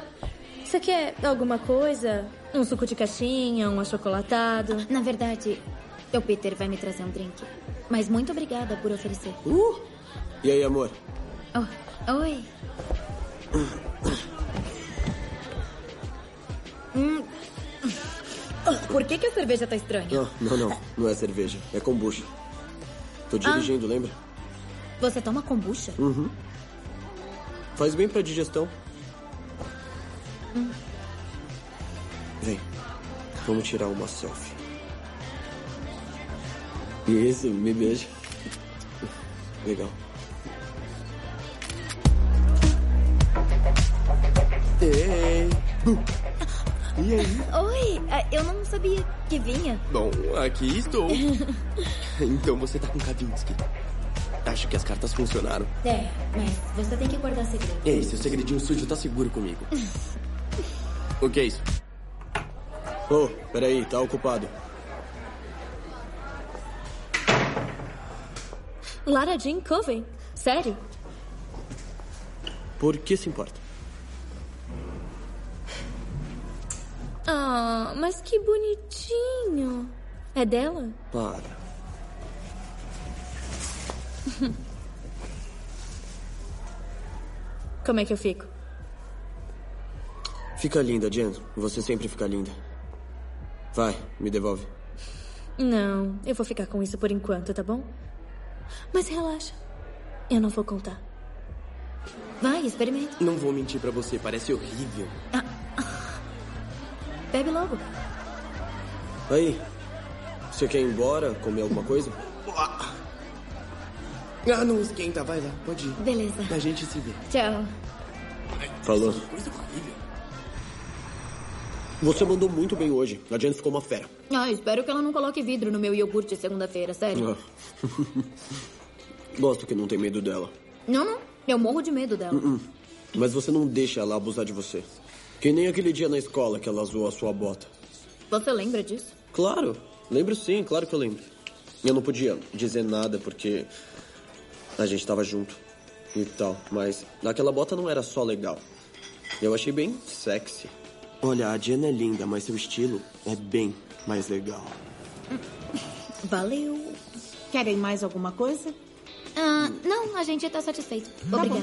você quer alguma coisa? Um suco de caixinha, um achocolatado? Na verdade, o Peter vai me trazer um drink. Mas muito obrigada por oferecer. Uh! E aí, amor? Oh, oi. Hum. Por que, que a cerveja tá estranha? Não, não, não. Não é cerveja. É kombucha. Tô dirigindo, lembra? Você toma kombucha? Uhum. Faz bem pra digestão. Hum. Vem. Vamos tirar uma selfie. Isso, me beija. Legal. Ei! E aí? Oi, ah, eu não sabia que vinha. Bom, aqui estou. então você tá com Kavinsky. Acho que as cartas funcionaram. É, mas você tem que guardar segredo. Ei, seu segredinho sujo tá seguro comigo. o que é isso? Ô, peraí, tá ocupado. Lara Jean Covey? Sério? Por que se importa? Ah, mas que bonitinho. É dela? Para. Como é que eu fico? Fica linda, Jen. Você sempre fica linda. Vai, me devolve. Não, eu vou ficar com isso por enquanto, tá bom? Mas relaxa. Eu não vou contar. Vai, experimenta. Não vou mentir pra você, parece horrível. Bebe logo. Aí, você quer ir embora, comer alguma coisa? Ah, não esquenta, vai lá, pode ir. Beleza. A gente se vê. Tchau. Falou. Coisa horrível. Você mandou muito bem hoje. A Jen ficou uma fera. Ah, espero que ela não coloque vidro no meu iogurte segunda-feira, sério. Ah. Gosto que não tem medo dela. Não, não. Eu morro de medo dela. Uh-uh. Mas você não deixa ela abusar de você. Que nem aquele dia na escola que ela zoou a sua bota. Você lembra disso? Claro, lembro sim, claro que eu lembro. Eu não podia dizer nada porque a gente tava junto e tal, mas aquela bota não era só legal. Eu achei bem sexy. Olha, a Jenna é linda, mas seu estilo é bem mais legal. Valeu. Querem mais alguma coisa? Ah, não, a gente tá satisfeito. Obrigada.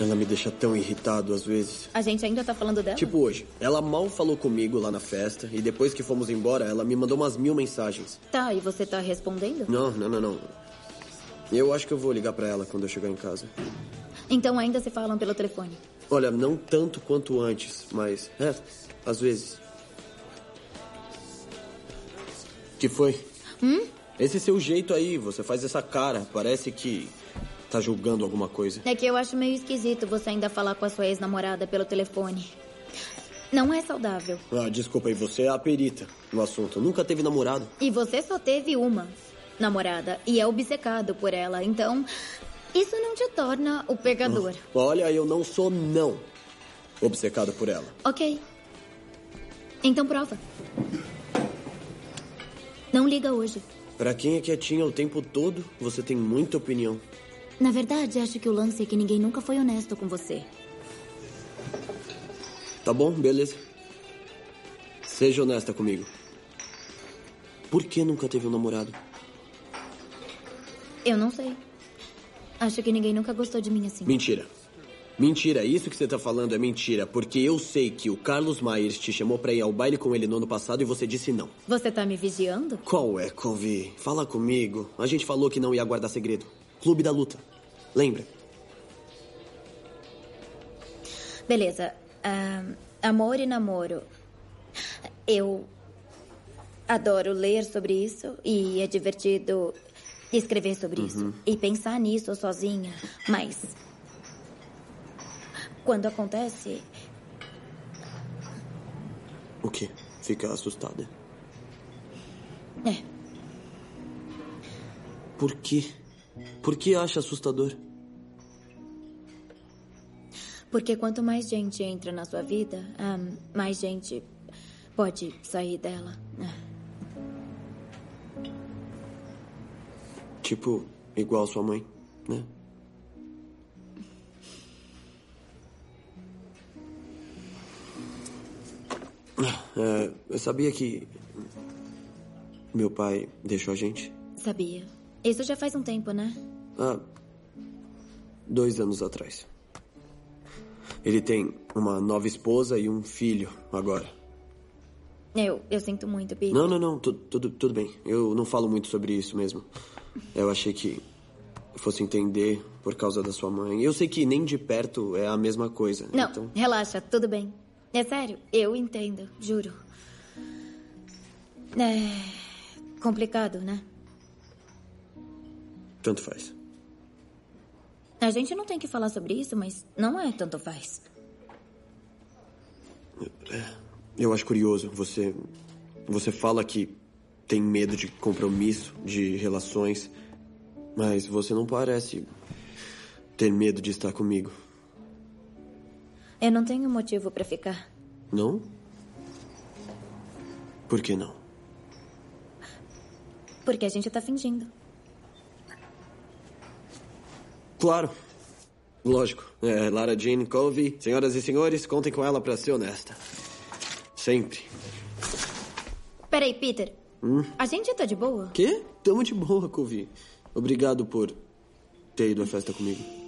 Ela me deixa tão irritado às vezes. A gente ainda tá falando dela? Tipo hoje, ela mal falou comigo lá na festa e depois que fomos embora, ela me mandou umas mil mensagens. Tá, e você tá respondendo? Não, não, não, não. Eu acho que eu vou ligar pra ela quando eu chegar em casa. Então ainda se falam pelo telefone. Olha, não tanto quanto antes, mas é, às vezes. Que foi? Hum? Esse seu jeito aí, você faz essa cara, parece que tá julgando alguma coisa. É que eu acho meio esquisito você ainda falar com a sua ex-namorada pelo telefone. Não é saudável. Ah, desculpa aí, você é a perita no assunto. Nunca teve namorado. E você só teve uma namorada e é obcecado por ela. Então, isso não te torna o pegador. Olha, eu não sou não obcecado por ela. Ok. Então prova. Não liga hoje. Pra quem é quietinha o tempo todo, você tem muita opinião. Na verdade, acho que o lance é que ninguém nunca foi honesto com você. Tá bom, beleza. Seja honesta comigo. Por que nunca teve um namorado? Eu não sei. Acho que ninguém nunca gostou de mim assim. Mentira. Mentira, isso que você tá falando é mentira, porque eu sei que o Carlos Myers te chamou pra ir ao baile com ele no ano passado e você disse não. Você tá me vigiando? Qual é, Covey? Fala comigo. A gente falou que não ia guardar segredo. Clube da Luta. Lembra? Beleza. Ah, amor e namoro. Eu adoro ler sobre isso e é divertido escrever sobre isso e pensar nisso sozinha. Mas quando acontece, O quê? Fica assustada. é. Por quê? Por que acha assustador? Porque quanto mais gente entra na sua vida, ah, mais gente pode sair dela. Ah. Tipo, igual sua mãe, né? É, eu sabia que meu pai deixou a gente Sabia. Isso já faz um tempo, né? há dois anos atrás. Ele tem uma nova esposa e um filho agora. Eu, eu sinto muito, Peter. Não, não, não, tu- tudo, tudo bem. Eu não falo muito sobre isso mesmo. Eu achei que fosse entender por causa da sua mãe. Eu sei que nem de perto é a mesma coisa. Não, Então, relaxa, tudo bem. É sério, eu entendo, juro. É. complicado, né? Tanto faz. A gente não tem que falar sobre isso, mas não é tanto faz. Eu acho curioso. Você. Você fala que tem medo de compromisso, de relações. Mas você não parece ter medo de estar comigo. Eu não tenho motivo pra ficar. Não? Por que não? Porque a gente tá fingindo. Claro. Lógico. É, Lara Jean Covey. Senhoras e senhores, contem com ela pra ser honesta. Sempre. Peraí, Peter. Hum? A gente tá de boa? Quê? Tamo de boa, Covey. Obrigado por ter ido à festa comigo.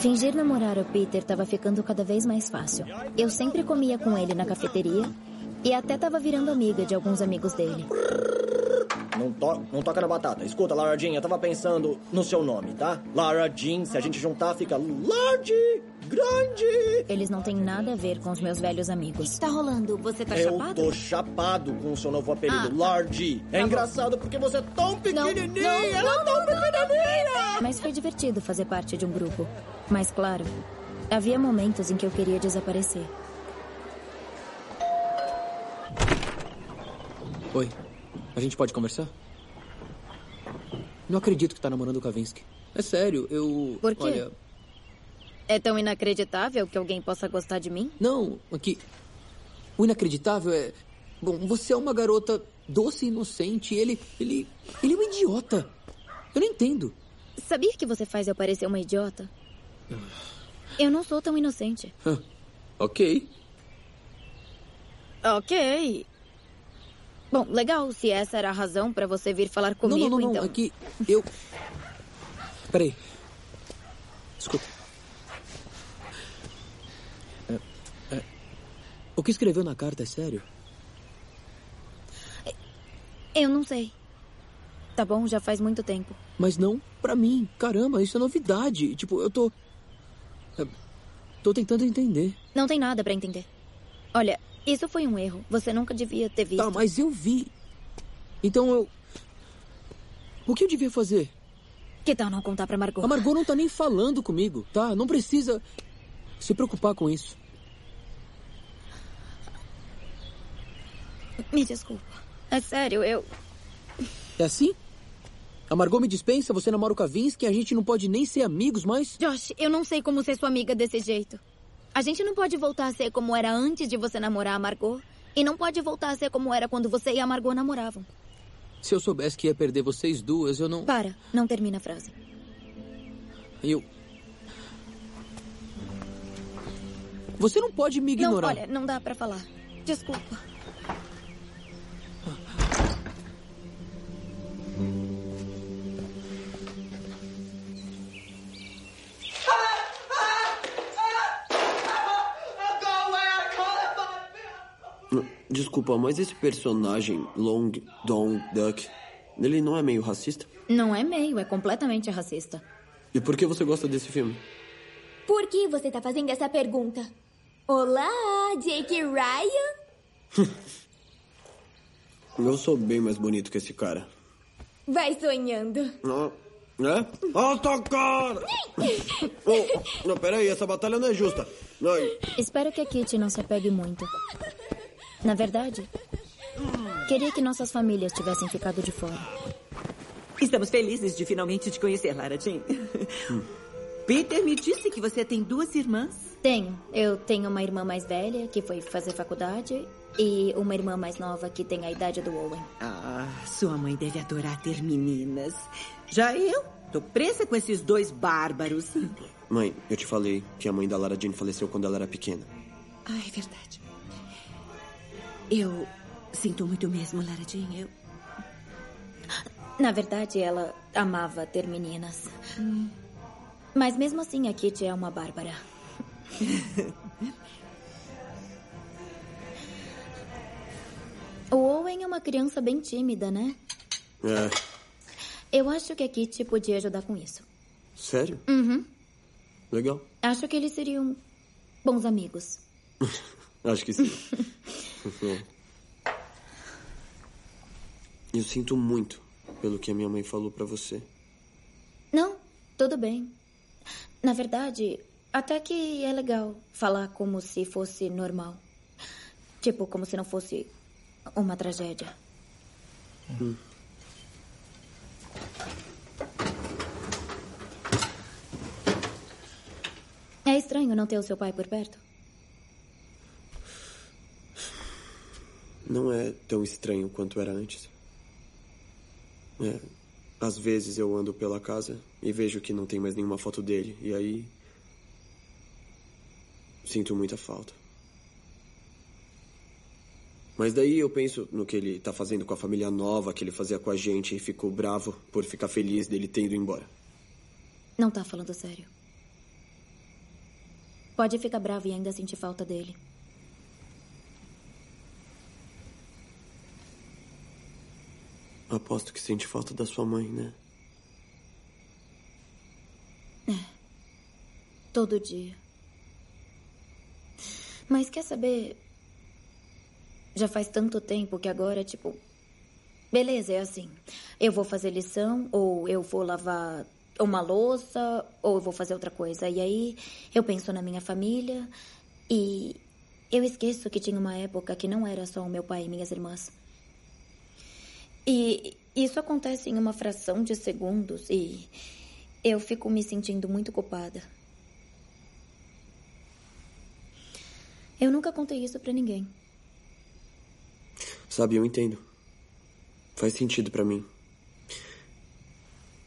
Fingir namorar o Peter tava ficando cada vez mais fácil. Eu sempre comia com ele na cafeteria e até tava virando amiga de alguns amigos dele. não, to não toca na batata. Escuta, Lara Jean, eu tava pensando no seu nome, tá? Lara Jean, se a gente juntar, fica large, grande. Eles não têm nada a ver com os meus velhos amigos. O que tá rolando? Você tá eu chapado? tô chapado com o seu novo apelido, Ah, tá. Large. É bom. engraçado porque você é tão pequenininha, não, ela é tão pequenininha. Mas foi divertido fazer parte de um grupo. Mas, claro, havia momentos em que eu queria desaparecer. Oi. A gente pode conversar? Não acredito que tá namorando o Kavinsky. É sério, eu. Por quê? Olha. É tão inacreditável que alguém possa gostar de mim? Não, aqui. O inacreditável é. Bom, você é uma garota doce e inocente. e Ele. Ele. Ele é um idiota. Eu não entendo. Sabia que você faz eu parecer uma idiota? Eu não sou tão inocente. Hã, ok. Ok. Bom, legal. Se essa era a razão pra você vir falar comigo, não, não, não, não. então. É que eu. Peraí. Escuta. É, é, O que escreveu na carta é sério? Eu não sei. Tá bom, já faz muito tempo. Mas não pra mim. Caramba, isso é novidade. Tipo, eu tô. é, Tô tentando entender. Não tem nada pra entender. Olha, isso foi um erro. Você nunca devia ter visto. Tá, mas eu vi. Então eu. O que eu devia fazer? Que tal não contar pra Margot? A Margot não tá nem falando comigo, tá? Não precisa se preocupar com isso. Me desculpa. É sério, eu. É assim? A Margot me dispensa, você namora o Kavinsky, a gente não pode nem ser amigos mais? Josh, eu não sei como ser sua amiga desse jeito. A gente não pode voltar a ser como era antes de você namorar a Margot. E não pode voltar a ser como era quando você e a Margot namoravam. Se eu soubesse que ia perder vocês duas, eu não. Para, não termina a frase. Eu. Você não pode me ignorar. Não, olha, não dá pra falar. Desculpa. Desculpa, mas esse personagem, Long Dong Duck, ele não é meio racista? Não é meio, é completamente racista. E por que você gosta desse filme? Por que você tá fazendo essa pergunta? Olá, Jake Ryan? Eu sou bem mais bonito que esse cara. Vai sonhando. Ah, é? Alta cara! oh, não, peraí, essa batalha não é justa. Ai, Espero que a Kitty não se apegue muito. Na verdade, queria que nossas famílias tivessem ficado de fora. Estamos felizes de finalmente te conhecer, Lara Jean. Peter me disse que você tem duas irmãs. Tenho. Eu tenho uma irmã mais velha que foi fazer faculdade e uma irmã mais nova que tem a idade do Owen. Ah, sua mãe deve adorar ter meninas. Já eu tô presa com esses dois bárbaros. mãe, eu te falei que a mãe da Lara Jean faleceu quando ela era pequena. Ah, é verdade. Eu sinto muito mesmo, Lara Jean. Eu... Na verdade, ela amava ter meninas. Mas mesmo assim, a Kitty é uma bárbara. o Owen é uma criança bem tímida, né? É, Eu acho que a Kitty podia ajudar com isso. sério? Uhum. Legal. Acho que eles seriam bons amigos. Acho que sim. eu sinto muito pelo que a minha mãe falou pra você. Não, tudo bem. Na verdade, até que é legal falar como se fosse normal. Tipo, como se não fosse uma tragédia. Hum. É estranho não ter o seu pai por perto. Não é tão estranho quanto era antes. É, às vezes eu ando pela casa e vejo que não tem mais nenhuma foto dele. E aí. Sinto muita falta. Mas daí eu penso no que ele tá fazendo com a família nova que ele fazia com a gente e fico bravo por ficar feliz dele ter ido embora. Não tá falando sério. Pode ficar bravo e ainda sentir falta dele. Aposto que sente falta da sua mãe, né? Todo dia. Mas quer saber? Já faz tanto tempo que agora, tipo. Beleza, é assim. Eu vou fazer lição, ou eu vou lavar uma louça, ou eu vou fazer outra coisa. E aí eu penso na minha família e eu esqueço que tinha uma época que não era só o meu pai e minhas irmãs. E isso acontece em uma fração de segundos e eu fico me sentindo muito culpada. Eu nunca contei isso pra ninguém. Sabe, eu entendo. Faz sentido pra mim.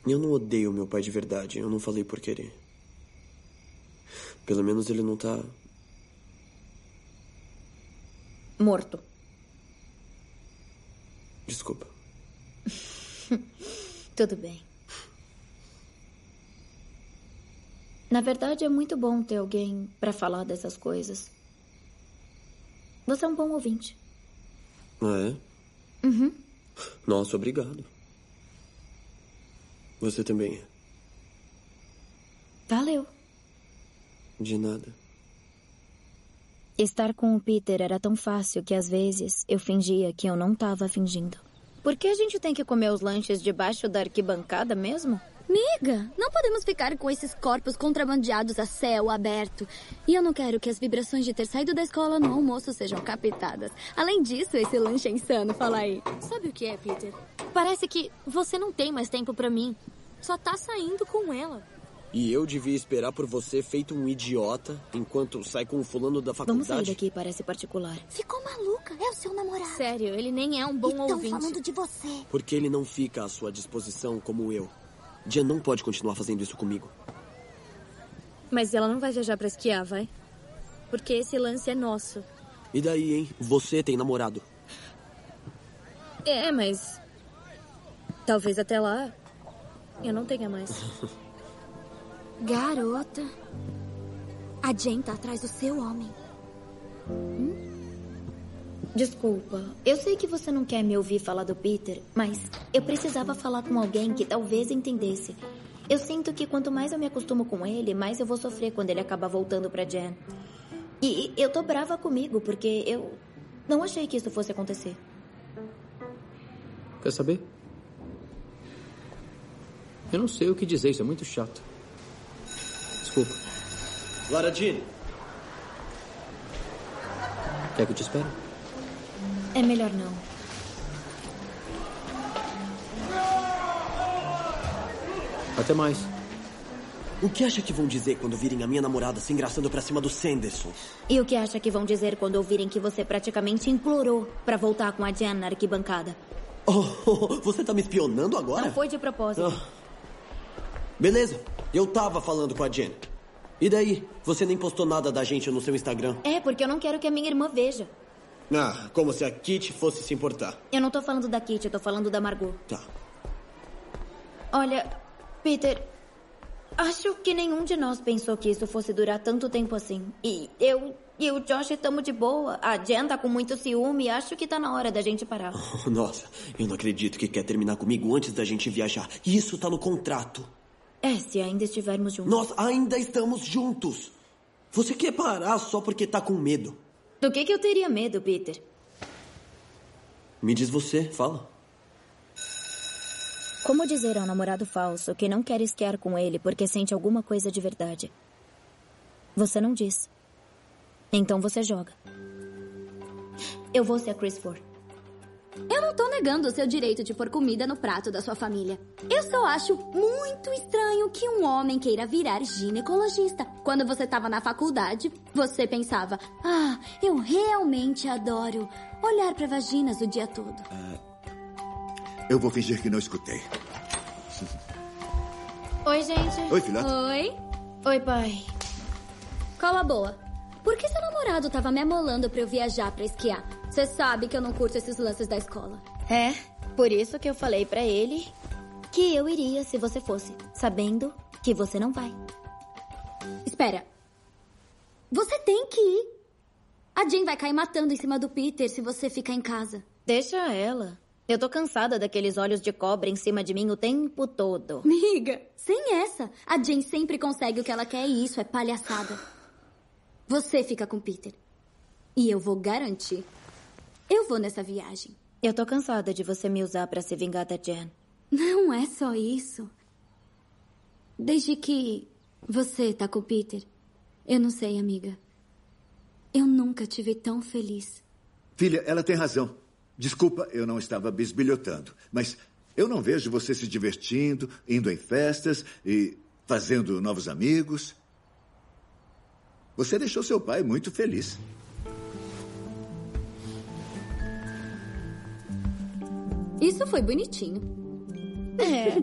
Eu não odeio meu pai de verdade. Eu não falei por querer. Pelo menos ele não tá. Morto. Desculpa. Tudo bem. Na verdade, é muito bom ter alguém pra falar dessas coisas. Você é um bom ouvinte. Ah, é? Uhum. Nossa, obrigado. Você também é. Valeu. De nada. Estar com o Peter era tão fácil que às vezes eu fingia que eu não estava fingindo. Por que a gente tem que comer os lanches debaixo da arquibancada mesmo? Miga, não podemos ficar com esses corpos contrabandeados a céu aberto. E eu não quero que as vibrações de ter saído da escola no almoço sejam captadas. Além disso, esse lanche é insano, fala aí. Sabe o que é, Peter? Parece que você não tem mais tempo pra mim. Só tá saindo com ela. E eu devia esperar por você feito um idiota enquanto sai com o fulano da faculdade? Vamos sair daqui, parece particular. Ficou maluca? É o seu namorado. Sério, ele nem é um bom Estão ouvinte. falando de você. Porque ele não fica à sua disposição como eu. Jen não pode continuar fazendo isso comigo. Mas ela não vai viajar pra esquiar, vai? Porque esse lance é nosso. E daí, hein? Você tem namorado. É, mas. Talvez até lá. Eu não tenha mais. Garota. A Jen tá atrás do seu homem. Desculpa, eu sei que você não quer me ouvir falar do Peter, mas eu precisava falar com alguém que talvez entendesse. Eu sinto que quanto mais eu me acostumo com ele, mais eu vou sofrer quando ele acabar voltando pra Jen. E eu tô brava comigo porque eu não achei que isso fosse acontecer. Quer saber? Eu não sei o que dizer, isso é muito chato. Desculpa. Lara Jean, Quer que eu te espere? É melhor não. Até mais. o que acha que vão dizer quando virem a minha namorada se engraçando pra cima do Sanderson? E o que acha que vão dizer quando ouvirem que você praticamente implorou pra voltar com a Jen na arquibancada? Oh, você tá me espionando agora? Não foi de propósito. Ah. Beleza, eu tava falando com a Jen. E daí? Você nem postou nada da gente no seu Instagram. É, porque eu não quero que a minha irmã veja. Ah, como se a Kitty fosse se importar. Eu não tô falando da Kitty, eu tô falando da Margot. Tá. Olha, Peter, acho que nenhum de nós pensou que isso fosse durar tanto tempo assim. E eu e o Josh estamos de boa. A Jen tá com muito ciúme. Acho que tá na hora da gente parar. Nossa, eu não acredito que quer terminar comigo antes da gente viajar. Isso tá no contrato. É, se ainda estivermos juntos. Nós ainda estamos juntos. Você quer parar só porque tá com medo. Do que, que eu teria medo, Peter? Me diz você, fala. Como dizer ao namorado falso que não quer esquiar com ele porque sente alguma coisa de verdade? Você não diz. Então você joga. Eu vou ser a Chris Ford. Eu não tô negando o seu direito de pôr comida no prato da sua família. Eu só acho muito estranho que um homem queira virar ginecologista. Quando você tava na faculdade, você pensava: "Ah, eu realmente adoro olhar pra vaginas o dia todo". Eu vou fingir que não escutei. Oi, gente. Oi, filhote. Oi. Oi, pai. Qual a boa? Por que seu namorado tava me amolando pra eu viajar pra esquiar? Você sabe que eu não curto esses lances da escola. É, por isso que eu falei pra ele que eu iria se você fosse, sabendo que você não vai. Espera. Você tem que ir. A Jane vai cair matando em cima do Peter se você ficar em casa. Deixa ela. Eu tô cansada daqueles olhos de cobra em cima de mim o tempo todo. Miga, sem essa. A Jen sempre consegue o que ela quer e isso é palhaçada. Você fica com Peter. E eu vou garantir. Eu vou nessa viagem. Eu tô cansada de você me usar pra se vingar da Jen. Não é só isso. Desde que você tá com Peter, eu não sei, amiga. Eu nunca tive tão feliz. Filha, ela tem razão. Desculpa, eu não estava bisbilhotando. Mas eu não vejo você se divertindo, indo em festas e fazendo novos amigos. Você deixou seu pai muito feliz. Isso foi bonitinho. É.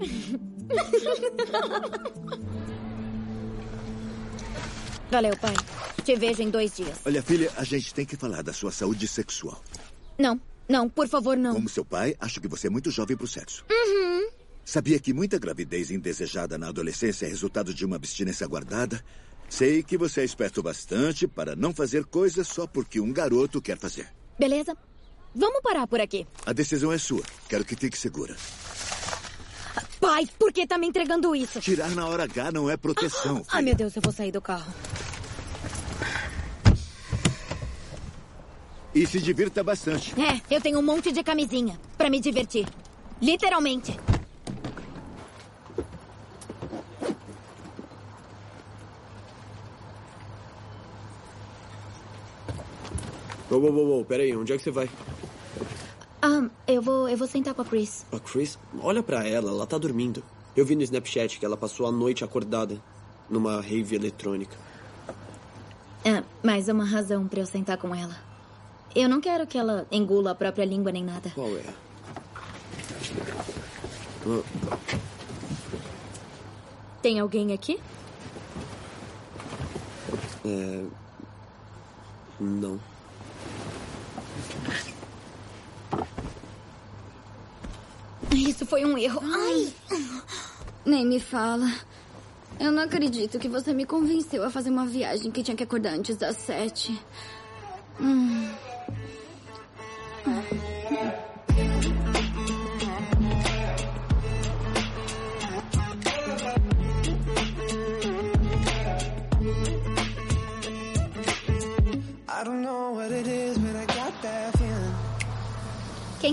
Valeu, pai. Te vejo em dois dias. Olha, filha, a gente tem que falar da sua saúde sexual. Não, não, por favor, não. Como seu pai, acho que você é muito jovem para o sexo. Uhum. Sabia que muita gravidez indesejada na adolescência é resultado de uma abstinência guardada? Sei que você é esperto bastante para não fazer coisas só porque um garoto quer fazer. Beleza? Vamos parar por aqui. A decisão é sua. Quero que fique segura. Pai, por que tá me entregando isso? Tirar na hora H não é proteção. Ai, meu Deus, eu vou sair do carro. E se divirta bastante. É, eu tenho um monte de camisinha pra me divertir. Literalmente. Ô, ô, ô, peraí, onde é que você vai? Ah, eu vou, eu vou sentar com a Chris. A Chris? Olha pra ela, ela tá dormindo. Eu vi no Snapchat que ela passou a noite acordada numa rave eletrônica. É, mais uma razão pra eu sentar com ela. Eu não quero que ela engula a própria língua nem nada. Qual é? Ah, Tem alguém aqui? é... Não. Isso foi um erro. Ai. Nem me fala. Eu não acredito que você me convenceu a fazer uma viagem que tinha que acordar antes das sete. Hum.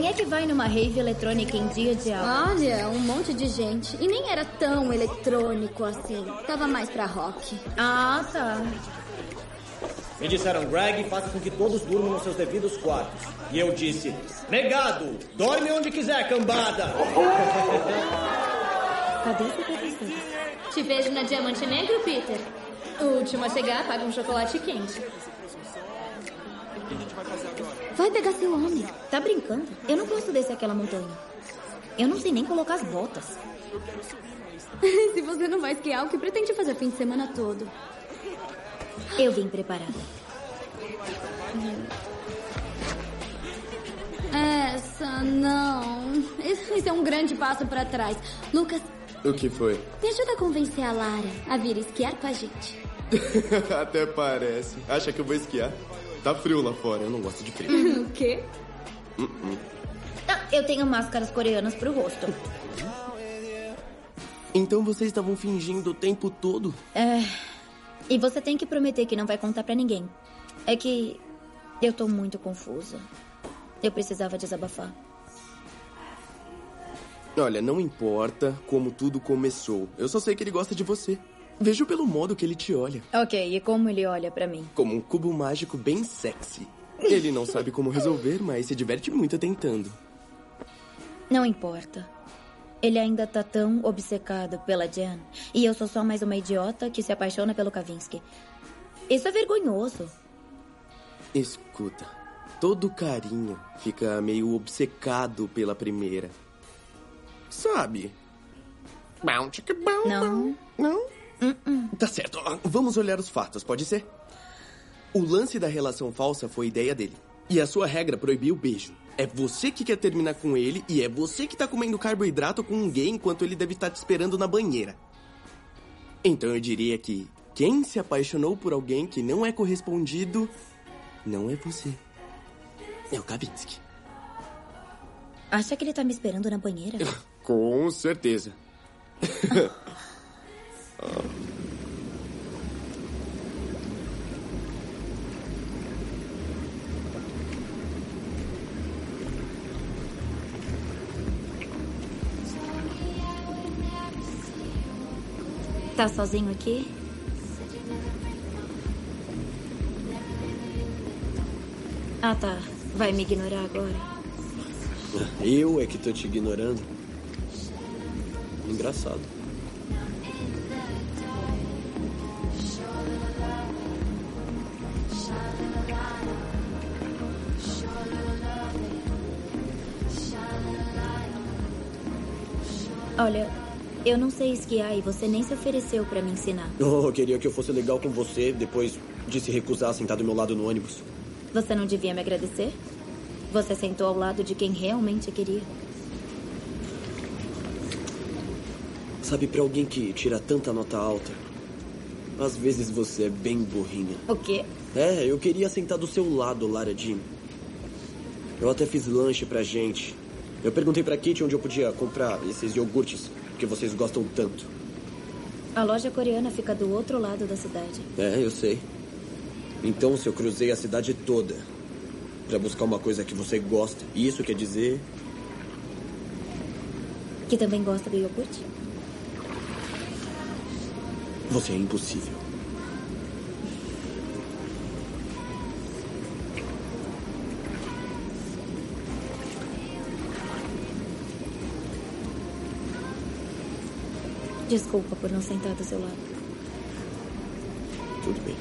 Quem é que vai numa rave eletrônica em dia de aula? Olha, um monte de gente. E nem era tão eletrônico assim. Tava mais pra rock. Ah, tá. Me disseram, Greg, faça com que todos durmam nos seus devidos quartos. E eu disse, negado, dorme onde quiser, cambada. Cadê esse professor? Te vejo na Diamante Negro, Peter. O último a chegar paga um chocolate quente. Vai pegar seu homem. Tá brincando? Eu não posso descer aquela montanha. Eu não sei nem colocar as botas. Se você não vai esquiar, o que pretende fazer o fim de semana todo? Eu vim preparada. Essa não. Isso isso é um grande passo pra trás. Lucas, O que foi? me ajuda a convencer a Lara a vir esquiar com a gente. Até parece. Acha que eu vou esquiar? Tá frio lá fora, eu não gosto de frio. o quê? Uh-uh. Ah, eu tenho máscaras coreanas pro rosto. Então vocês estavam fingindo o tempo todo? É. E você tem que prometer que não vai contar pra ninguém. É que eu tô muito confusa. Eu precisava desabafar. Olha, não importa como tudo começou. Eu só sei que ele gosta de você. Vejo pelo modo que ele te olha. Ok, e como ele olha pra mim? Como um cubo mágico bem sexy. Ele não sabe como resolver, mas se diverte muito tentando. Não importa. Ele ainda tá tão obcecado pela Jan. E eu sou só mais uma idiota que se apaixona pelo Kavinsky. Isso é vergonhoso. Escuta, todo carinha fica meio obcecado pela primeira. Sabe? Não. Não? Tá certo. Ah, Vamos olhar os fatos, pode ser? O lance da relação falsa foi ideia dele. E a sua regra proibiu o beijo. É você que quer terminar com ele e é você que tá comendo carboidrato com um gay enquanto ele deve estar te esperando na banheira. Então eu diria que quem se apaixonou por alguém que não é correspondido não é você. É o Kavinsky. Acha que ele tá me esperando na banheira? Com certeza. Tá sozinho aqui? Ah, tá. Vai me ignorar agora. Eu é que tô te ignorando. Engraçado. Olha, eu não sei esquiar e você nem se ofereceu pra me ensinar. Oh, eu queria que eu fosse legal com você depois de se recusar a sentar do meu lado no ônibus. Você não devia me agradecer? Você sentou ao lado de quem realmente queria. Sabe, pra alguém que tira tanta nota alta, às vezes você é bem burrinha. O quê? É, eu queria sentar do seu lado, Lara Jean. Eu até fiz lanche pra gente. Eu perguntei pra Kitty onde eu podia comprar esses iogurtes que vocês gostam tanto. A loja coreana fica do outro lado da cidade. É, eu sei. Então, se eu cruzei a cidade toda pra buscar uma coisa que você gosta, isso quer dizer Que também gosta do iogurte? você é impossível. Desculpa por não sentar do seu lado. Tudo bem.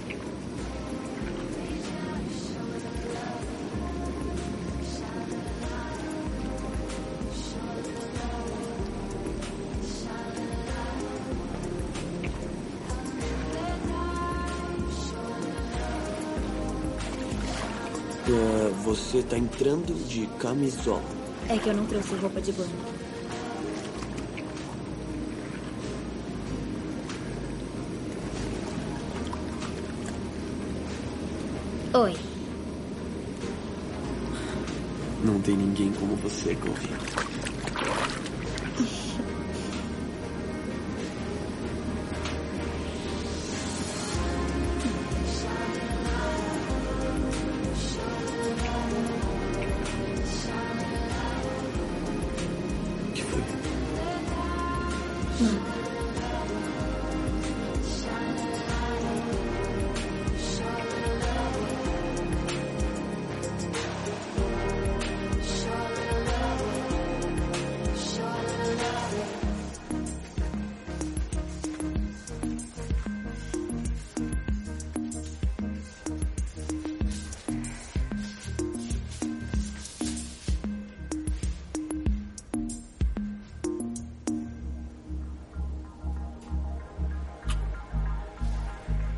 Ah, você tá entrando de camisola. É que eu não trouxe roupa de banho. Oi. Não tem ninguém como você, Govi.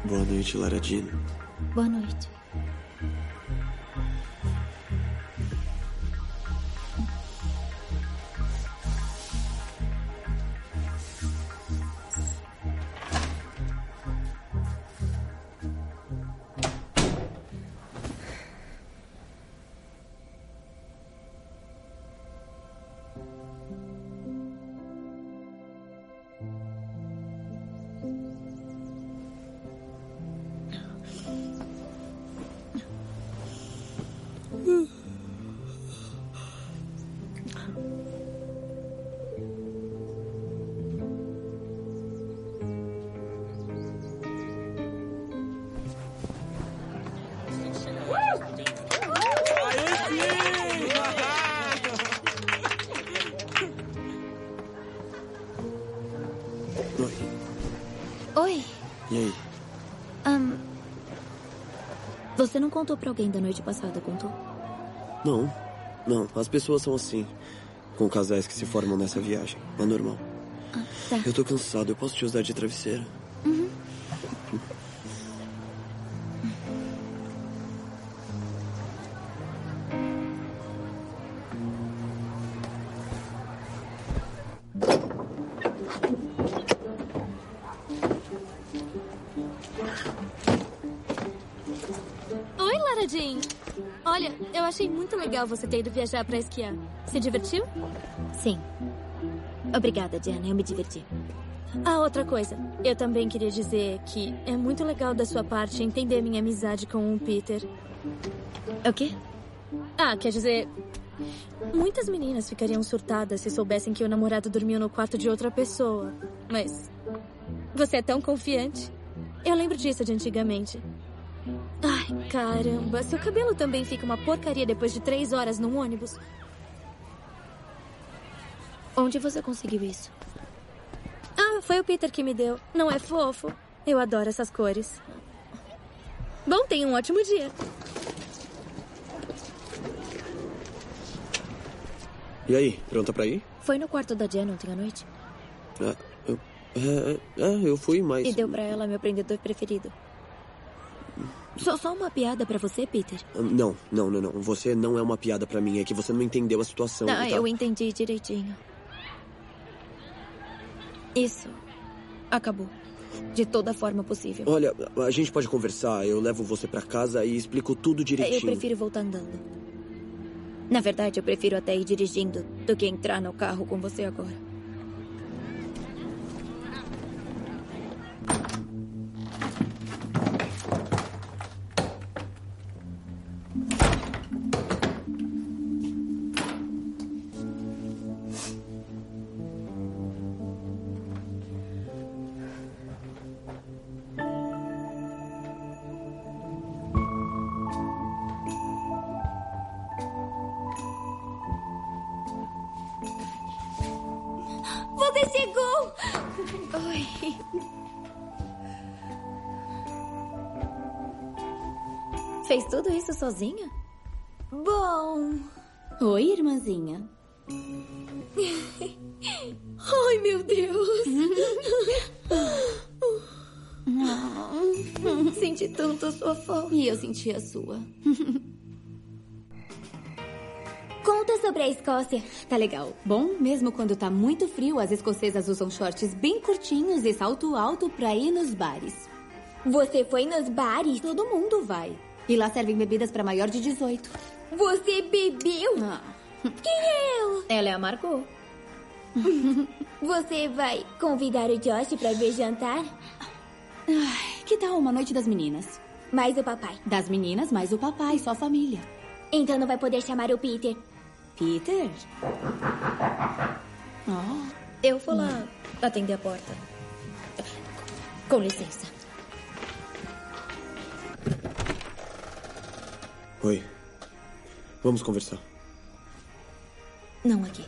Boa noite, Lara Jean. Boa noite. Contou pra alguém da noite passada, contou? Não, não. As pessoas são assim. Com casais que se formam nessa viagem. É normal. tá. Eu tô cansado. Eu posso te usar de travesseiro? Uhum. Legal você ter ido viajar pra esquiar. Se divertiu? Sim. Obrigada, Diana. Eu me diverti. Ah, outra coisa. Eu também queria dizer que é muito legal da sua parte entender minha amizade com o Peter. O quê? Ah, quer dizer. Muitas meninas ficariam surtadas se soubessem que o namorado dormiu no quarto de outra pessoa. Mas. Você é tão confiante. Eu lembro disso de antigamente. Caramba. Seu cabelo também fica uma porcaria depois de três horas num ônibus. Onde você conseguiu isso? Ah, foi o Peter que me deu. Não é fofo? Eu adoro essas cores. Bom, tenha um ótimo dia. E aí, pronta pra ir? Foi no quarto da Jen ontem à noite? Ah, eu, é, é, eu fui, mas. E deu pra ela meu prendedor preferido. Só, só uma piada pra você, Peter? Não, não, não, não. Você não é uma piada pra mim. É que você não entendeu a situação. Ah, tá? eu entendi direitinho. Isso acabou. De toda forma possível. Olha, a gente pode conversar. Eu levo você pra casa e explico tudo direitinho. Eu prefiro voltar andando. Na verdade, eu prefiro até ir dirigindo do que entrar no carro com você agora. Oi. Fez tudo isso sozinha? Bom. Oi, irmãzinha. Ai, meu Deus! Senti tanto a sua falta. E eu senti a sua. Escócia. Tá legal. Bom, mesmo quando tá muito frio, as escocesas usam shorts bem curtinhos e salto alto pra ir nos bares. Você foi nos bares? Todo mundo vai. E lá servem bebidas pra maior de 18. Você bebeu? Ah. Quem é ela? Ela é a Margot. Você vai convidar o Josh pra ver jantar? Ai, que tal uma noite das meninas? Mais o papai. Das meninas, mais o papai, só família. Então não vai poder chamar o Peter. Peter? Oh. Eu vou lá atender a porta. Com licença. Oi. Vamos conversar. Não aqui.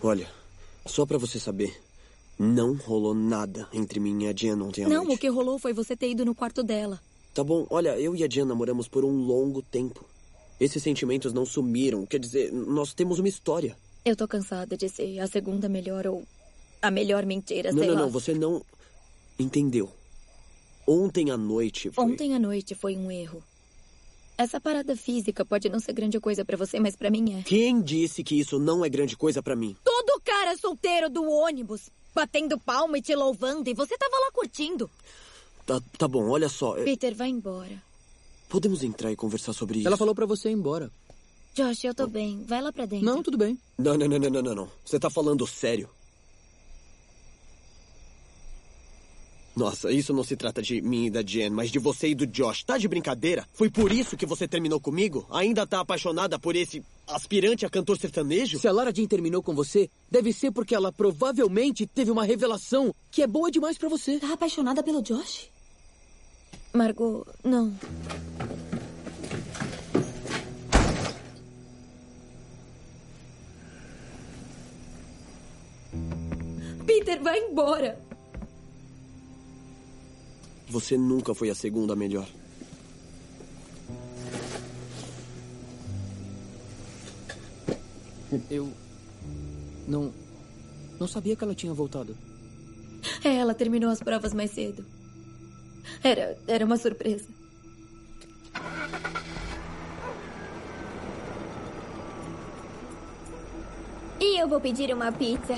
Olha, só pra você saber, não rolou nada entre mim e a Jen ontem à Não, noite. o que rolou foi você ter ido no quarto dela. Tá bom, olha, eu e a Jen namoramos por um longo tempo. Esses sentimentos não sumiram. Quer dizer, nós temos uma história. Eu tô cansada de ser a segunda melhor ou a melhor mentira, não, sei não, lá. não, você não entendeu. Ontem à noite foi. Ontem à noite foi um erro. Essa parada física pode não ser grande coisa pra você, mas pra mim é. Quem disse que isso não é grande coisa pra mim? Todo cara solteiro do ônibus, batendo palma e te louvando, e você tava lá curtindo. Tá, tá bom, olha só. é- Peter, vai embora. Podemos entrar e conversar sobre isso? Ela falou pra você ir embora. Josh, eu tô bem. Vai lá pra dentro. Não, tudo bem. Não, não, não, não, não, não, não. Você tá falando sério? Nossa, isso não se trata de mim e da Jen, mas de você e do Josh. Tá de brincadeira? Foi por isso que você terminou comigo? Ainda tá apaixonada por esse aspirante a cantor sertanejo? Se a Lara Jean terminou com você, deve ser porque ela provavelmente teve uma revelação que é boa demais pra você. Tá apaixonada pelo Josh? Margot, não. Peter, vai embora. Você nunca foi a segunda melhor. Eu. Não. Não sabia que ela tinha voltado. É, ela terminou as provas mais cedo. Era, era uma surpresa. E eu vou pedir uma pizza.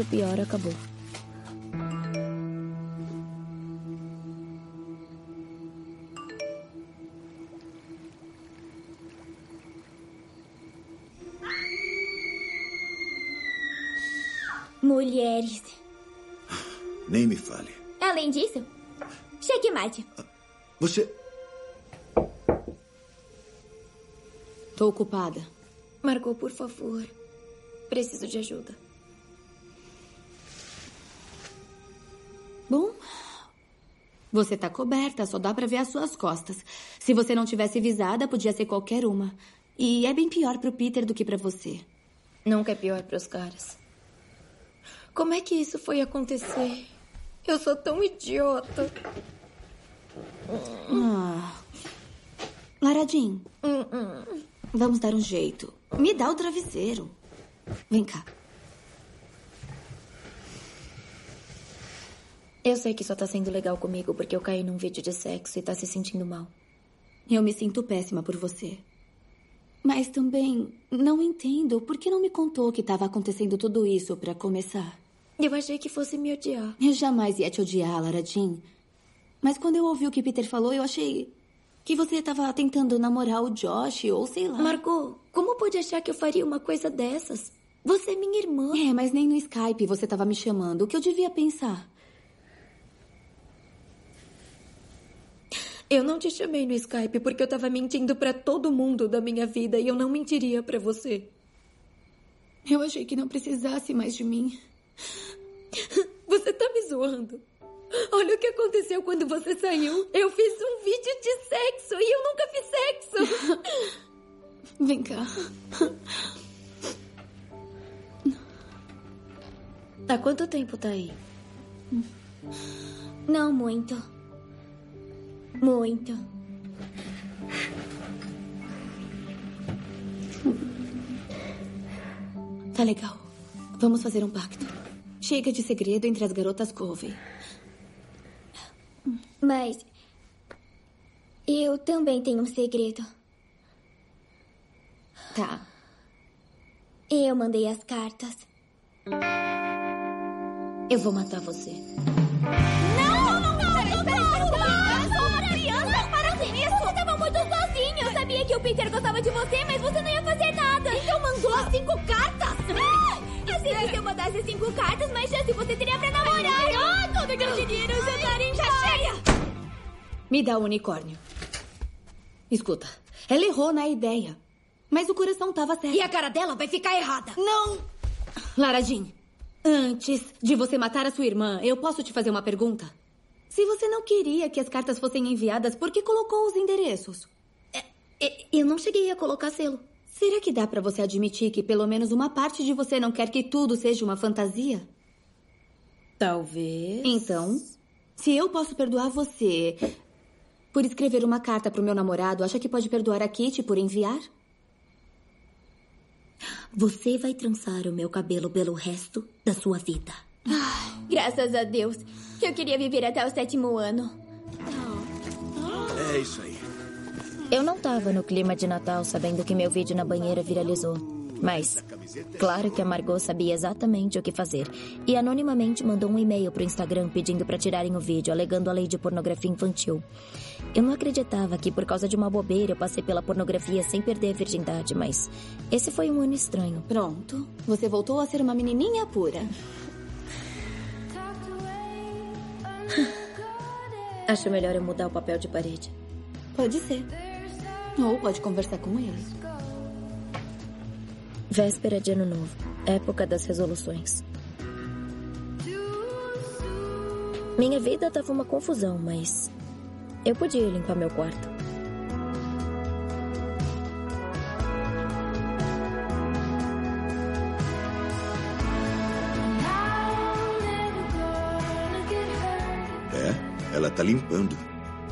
O pior acabou. Mulheres. Nem me fale. Além disso, checkmate. Você. Tô ocupada. Margot, por favor. Preciso de ajuda. Você tá coberta, só dá pra ver as suas costas. Se você não tivesse visada, podia ser qualquer uma. E é bem pior pro Peter do que pra você. Nunca é pior pros caras. Como é que isso foi acontecer? Eu sou tão idiota. Ah. Lara Jean, vamos dar um jeito. Me dá o travesseiro. Vem cá. Eu sei que só tá sendo legal comigo porque eu caí num vídeo de sexo e tá se sentindo mal. Eu me sinto péssima por você. Mas também não entendo por que não me contou que estava acontecendo tudo isso para começar. Eu achei que fosse me odiar. Eu jamais ia te odiar, Lara Jean. Mas quando eu ouvi o que Peter falou, eu achei que você estava tentando namorar o Josh ou sei lá. Margot, como pode achar que eu faria uma coisa dessas? Você é minha irmã. É, mas nem no Skype você estava me chamando. O que eu devia pensar? Eu não te chamei no Skype porque eu tava mentindo pra todo mundo da minha vida e eu não mentiria pra você. Eu achei que não precisasse mais de mim. Você tá me zoando. Olha o que aconteceu quando você saiu. Eu fiz um vídeo de sexo e eu nunca fiz sexo. Vem cá. Há quanto tempo tá aí? Não muito. Muito. Tá legal. Vamos fazer um pacto. Chega de segredo entre as garotas Covey. Mas. Eu também tenho um segredo. Tá. Eu mandei as cartas. Eu vou matar você. Não, que o Peter gostava de você, mas você não ia fazer nada. Então mandou as cinco cartas? Assim que se eu mandasse cinco cartas, mais chance você teria pra namorar. Ah, toda gatinina, o jantar em cheia. Me dá o unicórnio. Escuta, ela errou na ideia. Mas o coração tava certo. E a cara dela vai ficar errada. Não! Lara Jean, antes de você matar a sua irmã, eu posso te fazer uma pergunta? Se você não queria que as cartas fossem enviadas, por que colocou os endereços? É, Eu não cheguei a colocar selo. Será que dá pra você admitir que pelo menos uma parte de você não quer que tudo seja uma fantasia? Talvez. Então, se eu posso perdoar você por escrever uma carta pro meu namorado, acha que pode perdoar a Kitty por enviar? Você vai trançar o meu cabelo pelo resto da sua vida. Graças a Deus. Eu queria viver até o sétimo ano. É isso aí. Eu não tava no clima de Natal sabendo que meu vídeo na banheira viralizou. Mas, claro que a Margot sabia exatamente o que fazer. E anonimamente mandou um e-mail pro Instagram pedindo pra tirarem o vídeo, alegando a lei de pornografia infantil. Eu não acreditava que por causa de uma bobeira eu passei pela pornografia sem perder a virgindade, mas esse foi um ano estranho. Pronto. Você voltou a ser uma menininha pura. Acho melhor eu mudar o papel de parede. Pode ser. Ou pode conversar com ele. Véspera de Ano Novo, época das resoluções. Minha vida tava uma confusão, mas eu podia limpar meu quarto. É, ela tá limpando.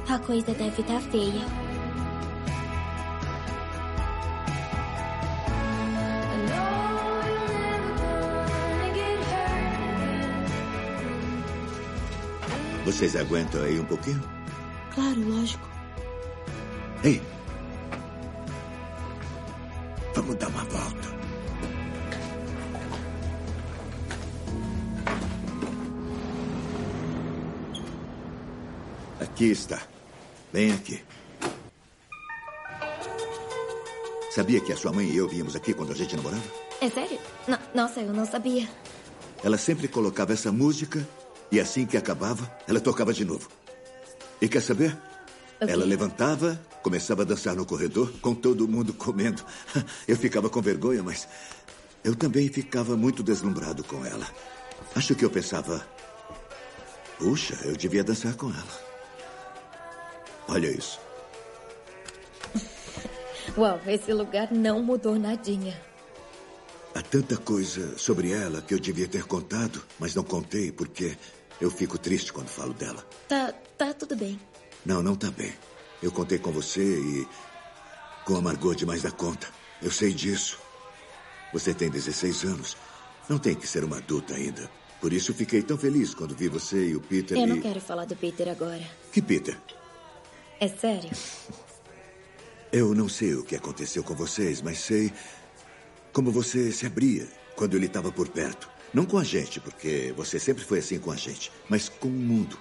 A coisa deve estar feia. Vocês aguentam aí um pouquinho? Claro, lógico. Ei! Vamos dar uma volta. Aqui está. Bem aqui. Sabia que a sua mãe e eu vínhamos aqui quando a gente namorava? É sério? Nossa, eu não sabia. Ela sempre colocava essa música e assim que acabava, ela tocava de novo. E quer saber? O quê? Ela levantava, começava a dançar no corredor, com todo mundo comendo. Eu ficava com vergonha, mas eu também ficava muito deslumbrado com ela. Acho que eu pensava, puxa, eu devia dançar com ela. Olha isso. Uau, esse lugar não mudou nadinha. Há tanta coisa sobre ela que eu devia ter contado, mas não contei porque eu fico triste quando falo dela. Tá, tá tudo bem. Não, não tá bem. Eu contei com você e com a Margot demais da conta. Eu sei disso. Você tem 16 anos. Não tem que ser uma adulta ainda. Por isso fiquei tão feliz quando vi você e o Peter Eu e... não quero falar do Peter agora. Que Peter? É sério? Eu não sei o que aconteceu com vocês, mas sei como você se abria quando ele estava por perto. Não com a gente, porque você sempre foi assim com a gente, mas com o mundo.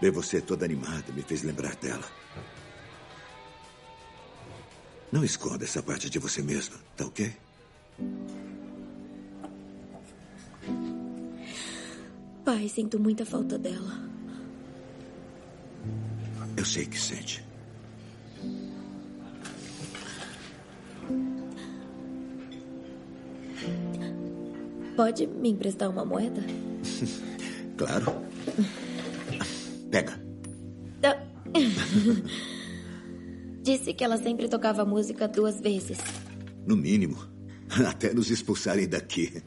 Ver você toda animada me fez lembrar dela. Não esconda essa parte de você mesma, tá ok? Pai, sinto muita falta dela. Eu sei que sente. Pode me emprestar uma moeda? Claro. Pega. Ah. Disse que ela sempre tocava música duas vezes. No mínimo. Até nos expulsarem daqui.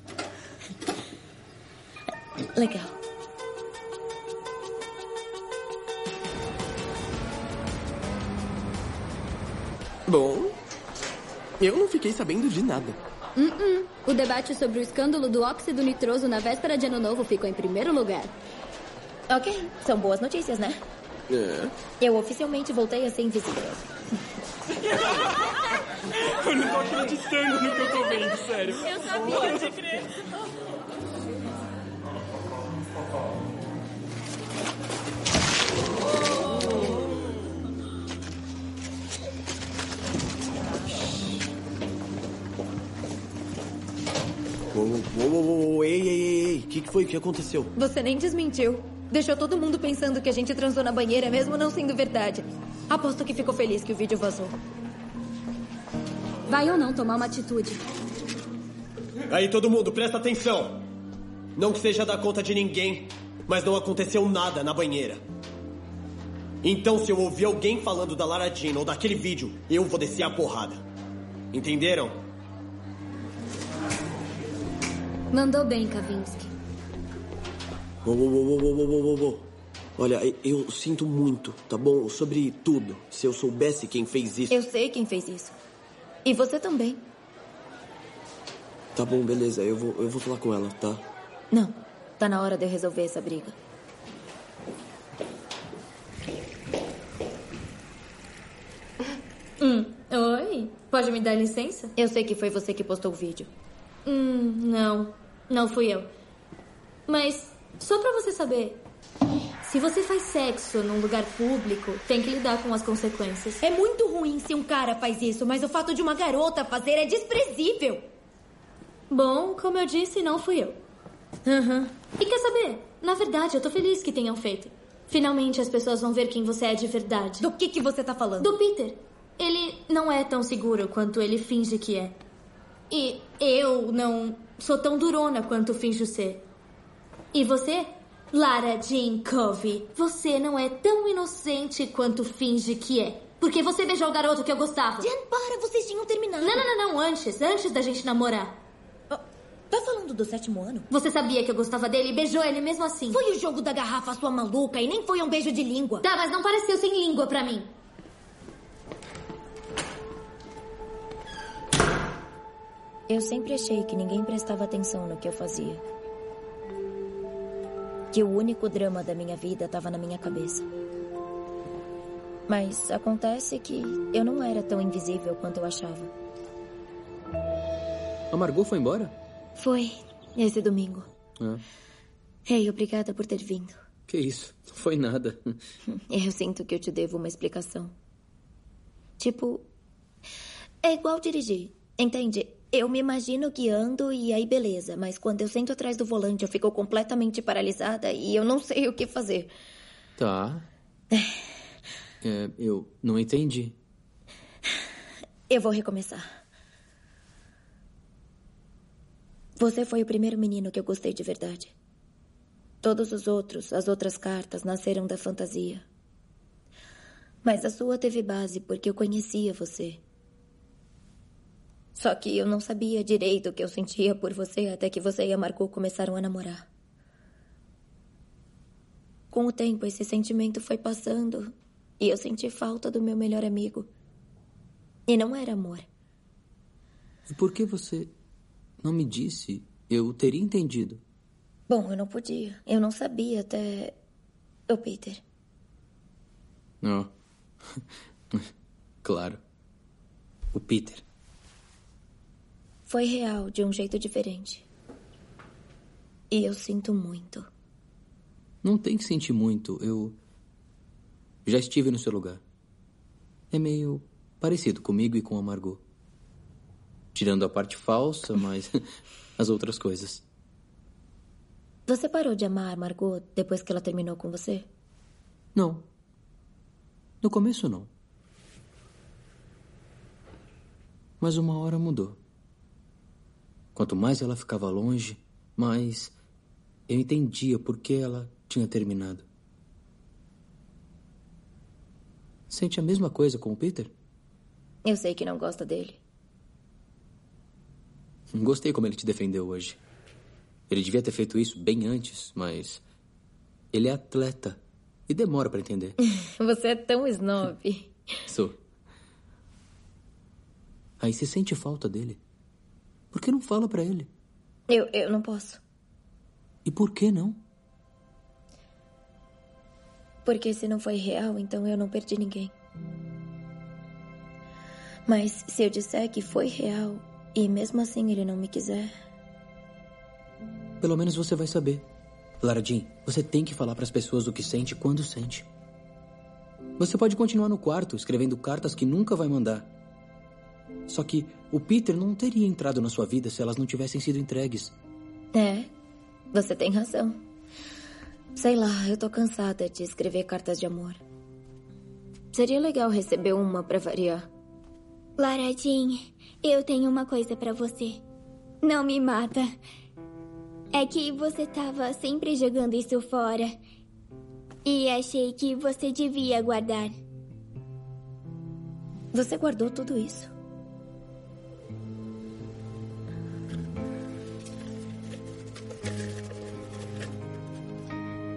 Legal. Bom, eu não fiquei sabendo de nada. Hum, hum. O debate sobre o escândalo do óxido nitroso na véspera de Ano Novo ficou em primeiro lugar. Ok, são boas notícias, né? É. Eu oficialmente voltei a ser invisível. Eu não tô acreditando no que eu tô vendo, sério. Eu sabia, pode crer. Uou, uou, uou, ei, ei, ei, ei. O que, que foi? O que aconteceu? Você nem desmentiu. Deixou todo mundo pensando que a gente transou na banheira, mesmo não sendo verdade. Aposto que ficou feliz que o vídeo vazou. Vai ou não tomar uma atitude? Aí, todo mundo, presta atenção. Não que seja da conta de ninguém, mas não aconteceu nada na banheira. Então, se eu ouvir alguém falando da Lara Jean ou daquele vídeo, eu vou descer a porrada. Entenderam? Mandou bem, Kavinsky. Uou, uou, uou, uou, uou, uou, uou. Olha, eu- eu sinto muito, tá bom? Sobre tudo. Se eu soubesse quem fez isso. Eu sei quem fez isso. E você também. Tá bom, beleza. Eu vou, eu vou falar com ela, tá? Não. Tá na hora de eu resolver essa briga. Hum, oi? Pode me dar licença? Eu sei que foi você que postou o vídeo. Hum, não. Não fui eu. Mas, só pra você saber. Se você faz sexo num lugar público, tem que lidar com as consequências. É muito ruim se um cara faz isso, mas o fato de uma garota fazer é desprezível. Bom, como eu disse, não fui eu. E quer saber? Na verdade, eu tô feliz que tenham feito. Finalmente as pessoas vão ver quem você é de verdade. Do que que você tá falando? Do Peter. Ele não é tão seguro quanto ele finge que é. E eu não sou tão durona quanto finjo ser. E você? Lara Jean Covey, você não é tão inocente quanto finge que é. Porque você beijou o garoto que eu gostava. Jen, para, vocês tinham terminado. Não, não, não, não, antes, antes da gente namorar. Tá falando do sétimo ano? Você sabia que eu gostava dele e beijou ele mesmo assim. Foi o jogo da garrafa, sua maluca, e nem foi um beijo de língua. Tá, mas não pareceu sem língua pra mim. Eu sempre achei que ninguém prestava atenção no que eu fazia. Que o único drama da minha vida estava na minha cabeça. Mas acontece que eu não era tão invisível quanto eu achava. A Margot foi embora? Foi esse domingo. Ah, Ei, obrigada por ter vindo. que Que isso? Não foi nada. Eu sinto que eu te devo uma explicação. Tipo, é igual dirigir, entende? Eu me imagino guiando e aí beleza, mas quando eu sento atrás do volante eu fico completamente paralisada e eu não sei o que fazer. Tá. É, eu não entendi. Eu vou recomeçar. Você foi o primeiro menino que eu gostei de verdade. Todos os outros, as outras cartas, nasceram da fantasia. Mas a sua teve base porque eu conhecia você. Só que eu não sabia direito o que eu sentia por você até que você e a Margot começaram a namorar. Com o tempo, esse sentimento foi passando e eu senti falta do meu melhor amigo. E não era amor. E por que você não me disse? Eu teria entendido. Bom, eu não podia. Eu não sabia até. O Peter. Não. claro. O Peter. Foi real de um jeito diferente. E eu sinto muito. Não tem que sentir muito. Eu. Já estive no seu lugar. É meio parecido comigo e com a Margot. Tirando a parte falsa, mas as outras coisas. Você parou de amar a Margot depois que ela terminou com você? Não. No começo, não. Mas uma hora mudou. Quanto mais ela ficava longe, mais eu entendia por que ela tinha terminado. Sente a mesma coisa com o Peter? Eu sei que não gosta dele. Gostei como ele te defendeu hoje. Ele devia ter feito isso bem antes, mas. Ele é atleta e demora para entender. Você é tão snob. Sou. Aí você sente falta dele. Por que não fala para ele? Eu, eu não posso. E por que não? Porque se não foi real, então eu não perdi ninguém. Mas se eu disser que foi real e mesmo assim ele não me quiser. Pelo menos você vai saber. Lara Jean, você tem que falar para as pessoas o que sente quando sente. Você pode continuar no quarto escrevendo cartas que nunca vai mandar. Só que o Peter não teria entrado na sua vida se elas não tivessem sido entregues. É, você tem razão. Sei lá, eu tô cansada de escrever cartas de amor. Seria legal receber uma para variar. Lara Jean, eu tenho uma coisa para você. Não me mata. É que você tava sempre jogando isso fora. E achei que você devia guardar. Você guardou tudo isso?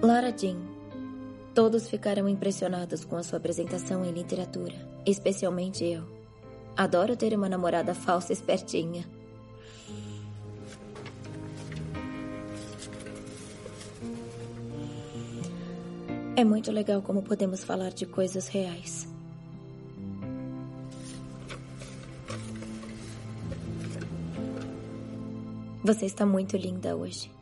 Lara Jean, todos ficaram impressionados com a sua apresentação em literatura, especialmente eu. Adoro ter uma namorada falsa espertinha. É muito legal como podemos falar de coisas reais. Você está muito linda hoje.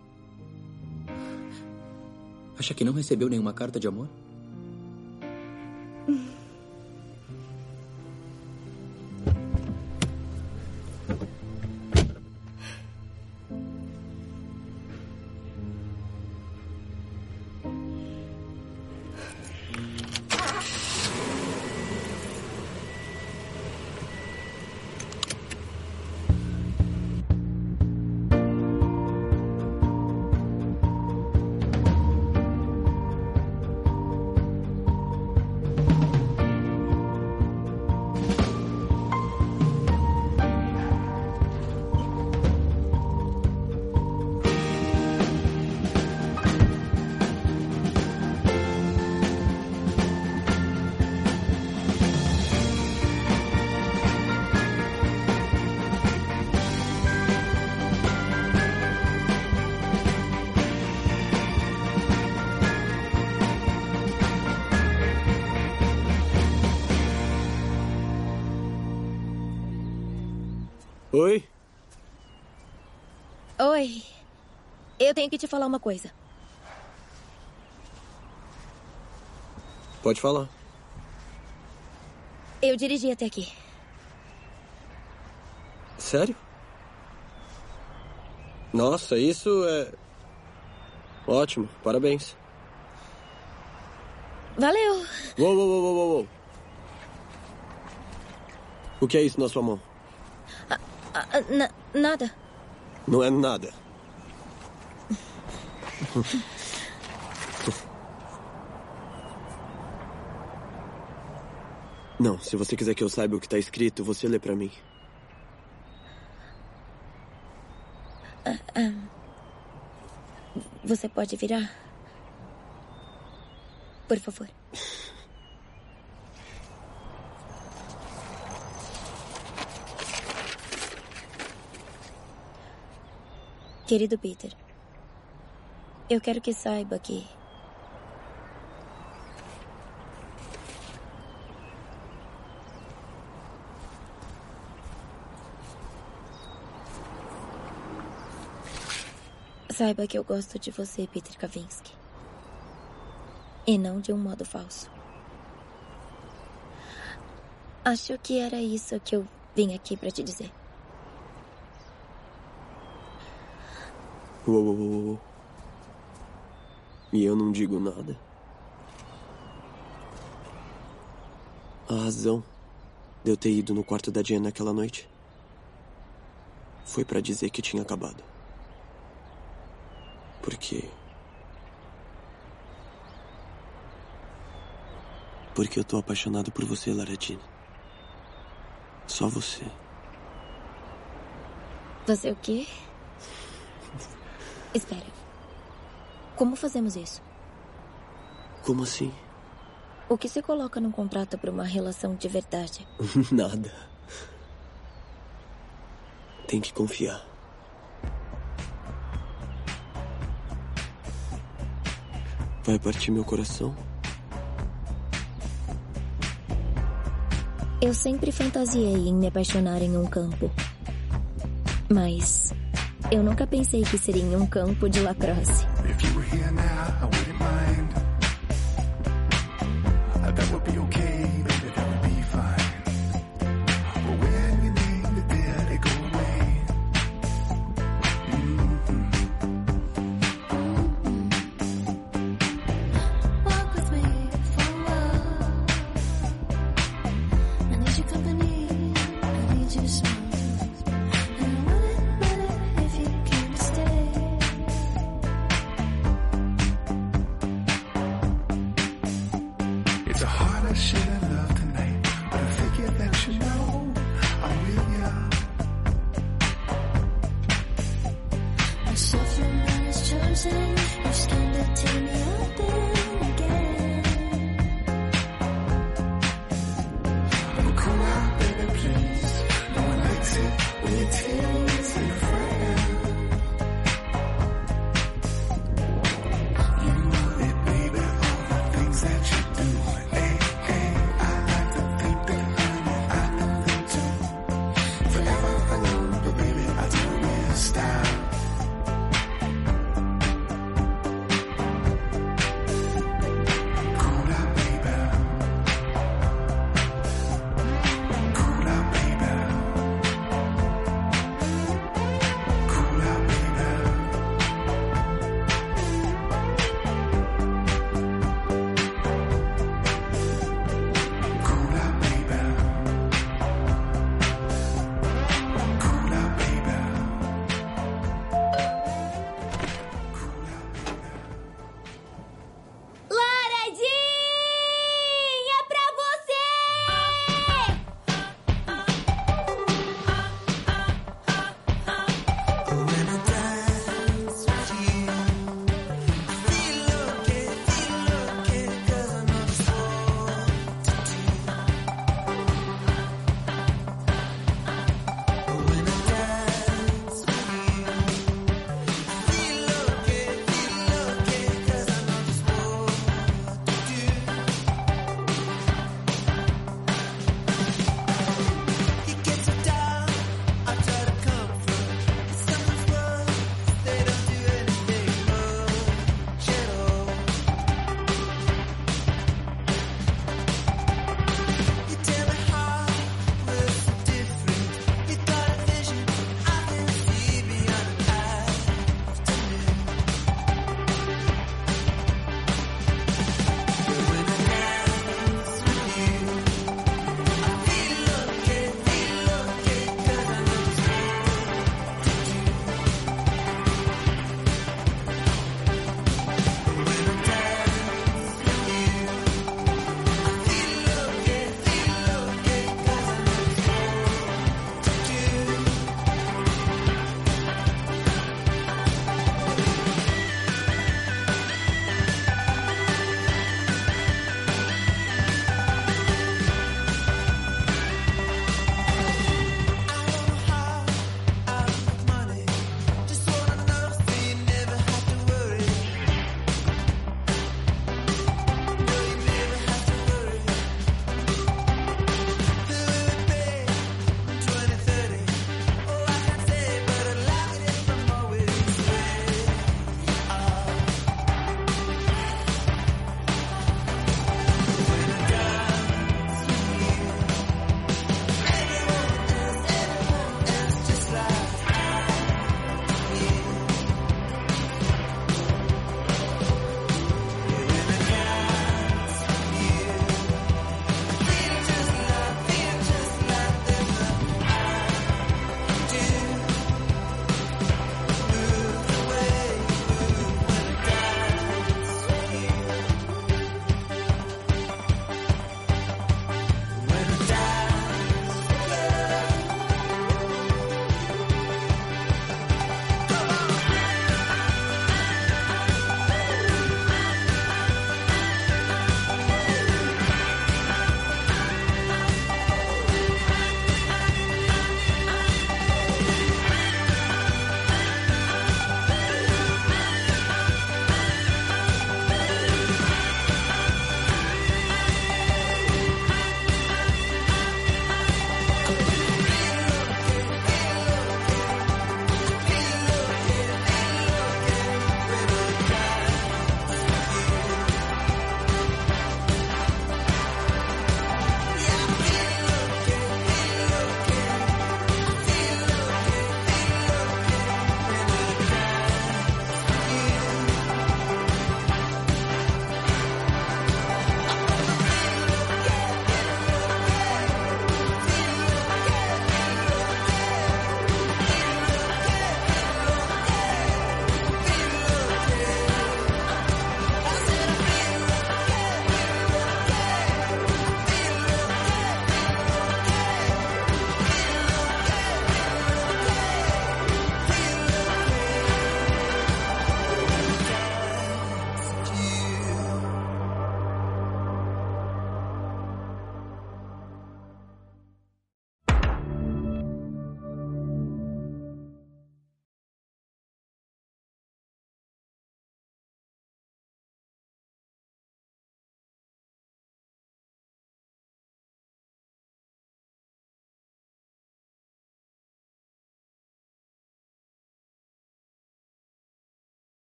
Acha que não recebeu nenhuma carta de amor? Oi? Oi. Eu tenho que te falar uma coisa. Pode falar. Eu dirigi até aqui. Sério? Nossa, isso é. Ótimo, parabéns. Valeu! Uou, uou, uou, uou, uou. O que é isso na sua mão? Ah, ah, na- nada. Não é nada. Não, se você quiser que eu saiba o que tá escrito, você lê pra mim. Ah. Você pode virar? Por favor. Querido Peter, eu quero que saiba que Saiba que eu gosto de você, Peter Kavinsky. E não de um modo falso. Acho que era isso que eu vim aqui para te dizer. Uou, uou, uou. E eu não digo nada. A razão de eu ter ido no quarto da Jen naquela noite foi pra dizer que tinha acabado. Porque. Porque eu tô apaixonado por você, Lara Jean. Só você. Você o quê? Espera. Como fazemos isso? Como assim? O que se coloca num contrato para uma relação de verdade? Nada. Tem que confiar. Vai partir meu coração? Eu sempre fantasiei em me apaixonar em um campo. Mas eu nunca pensei que seria em um campo de lacrosse.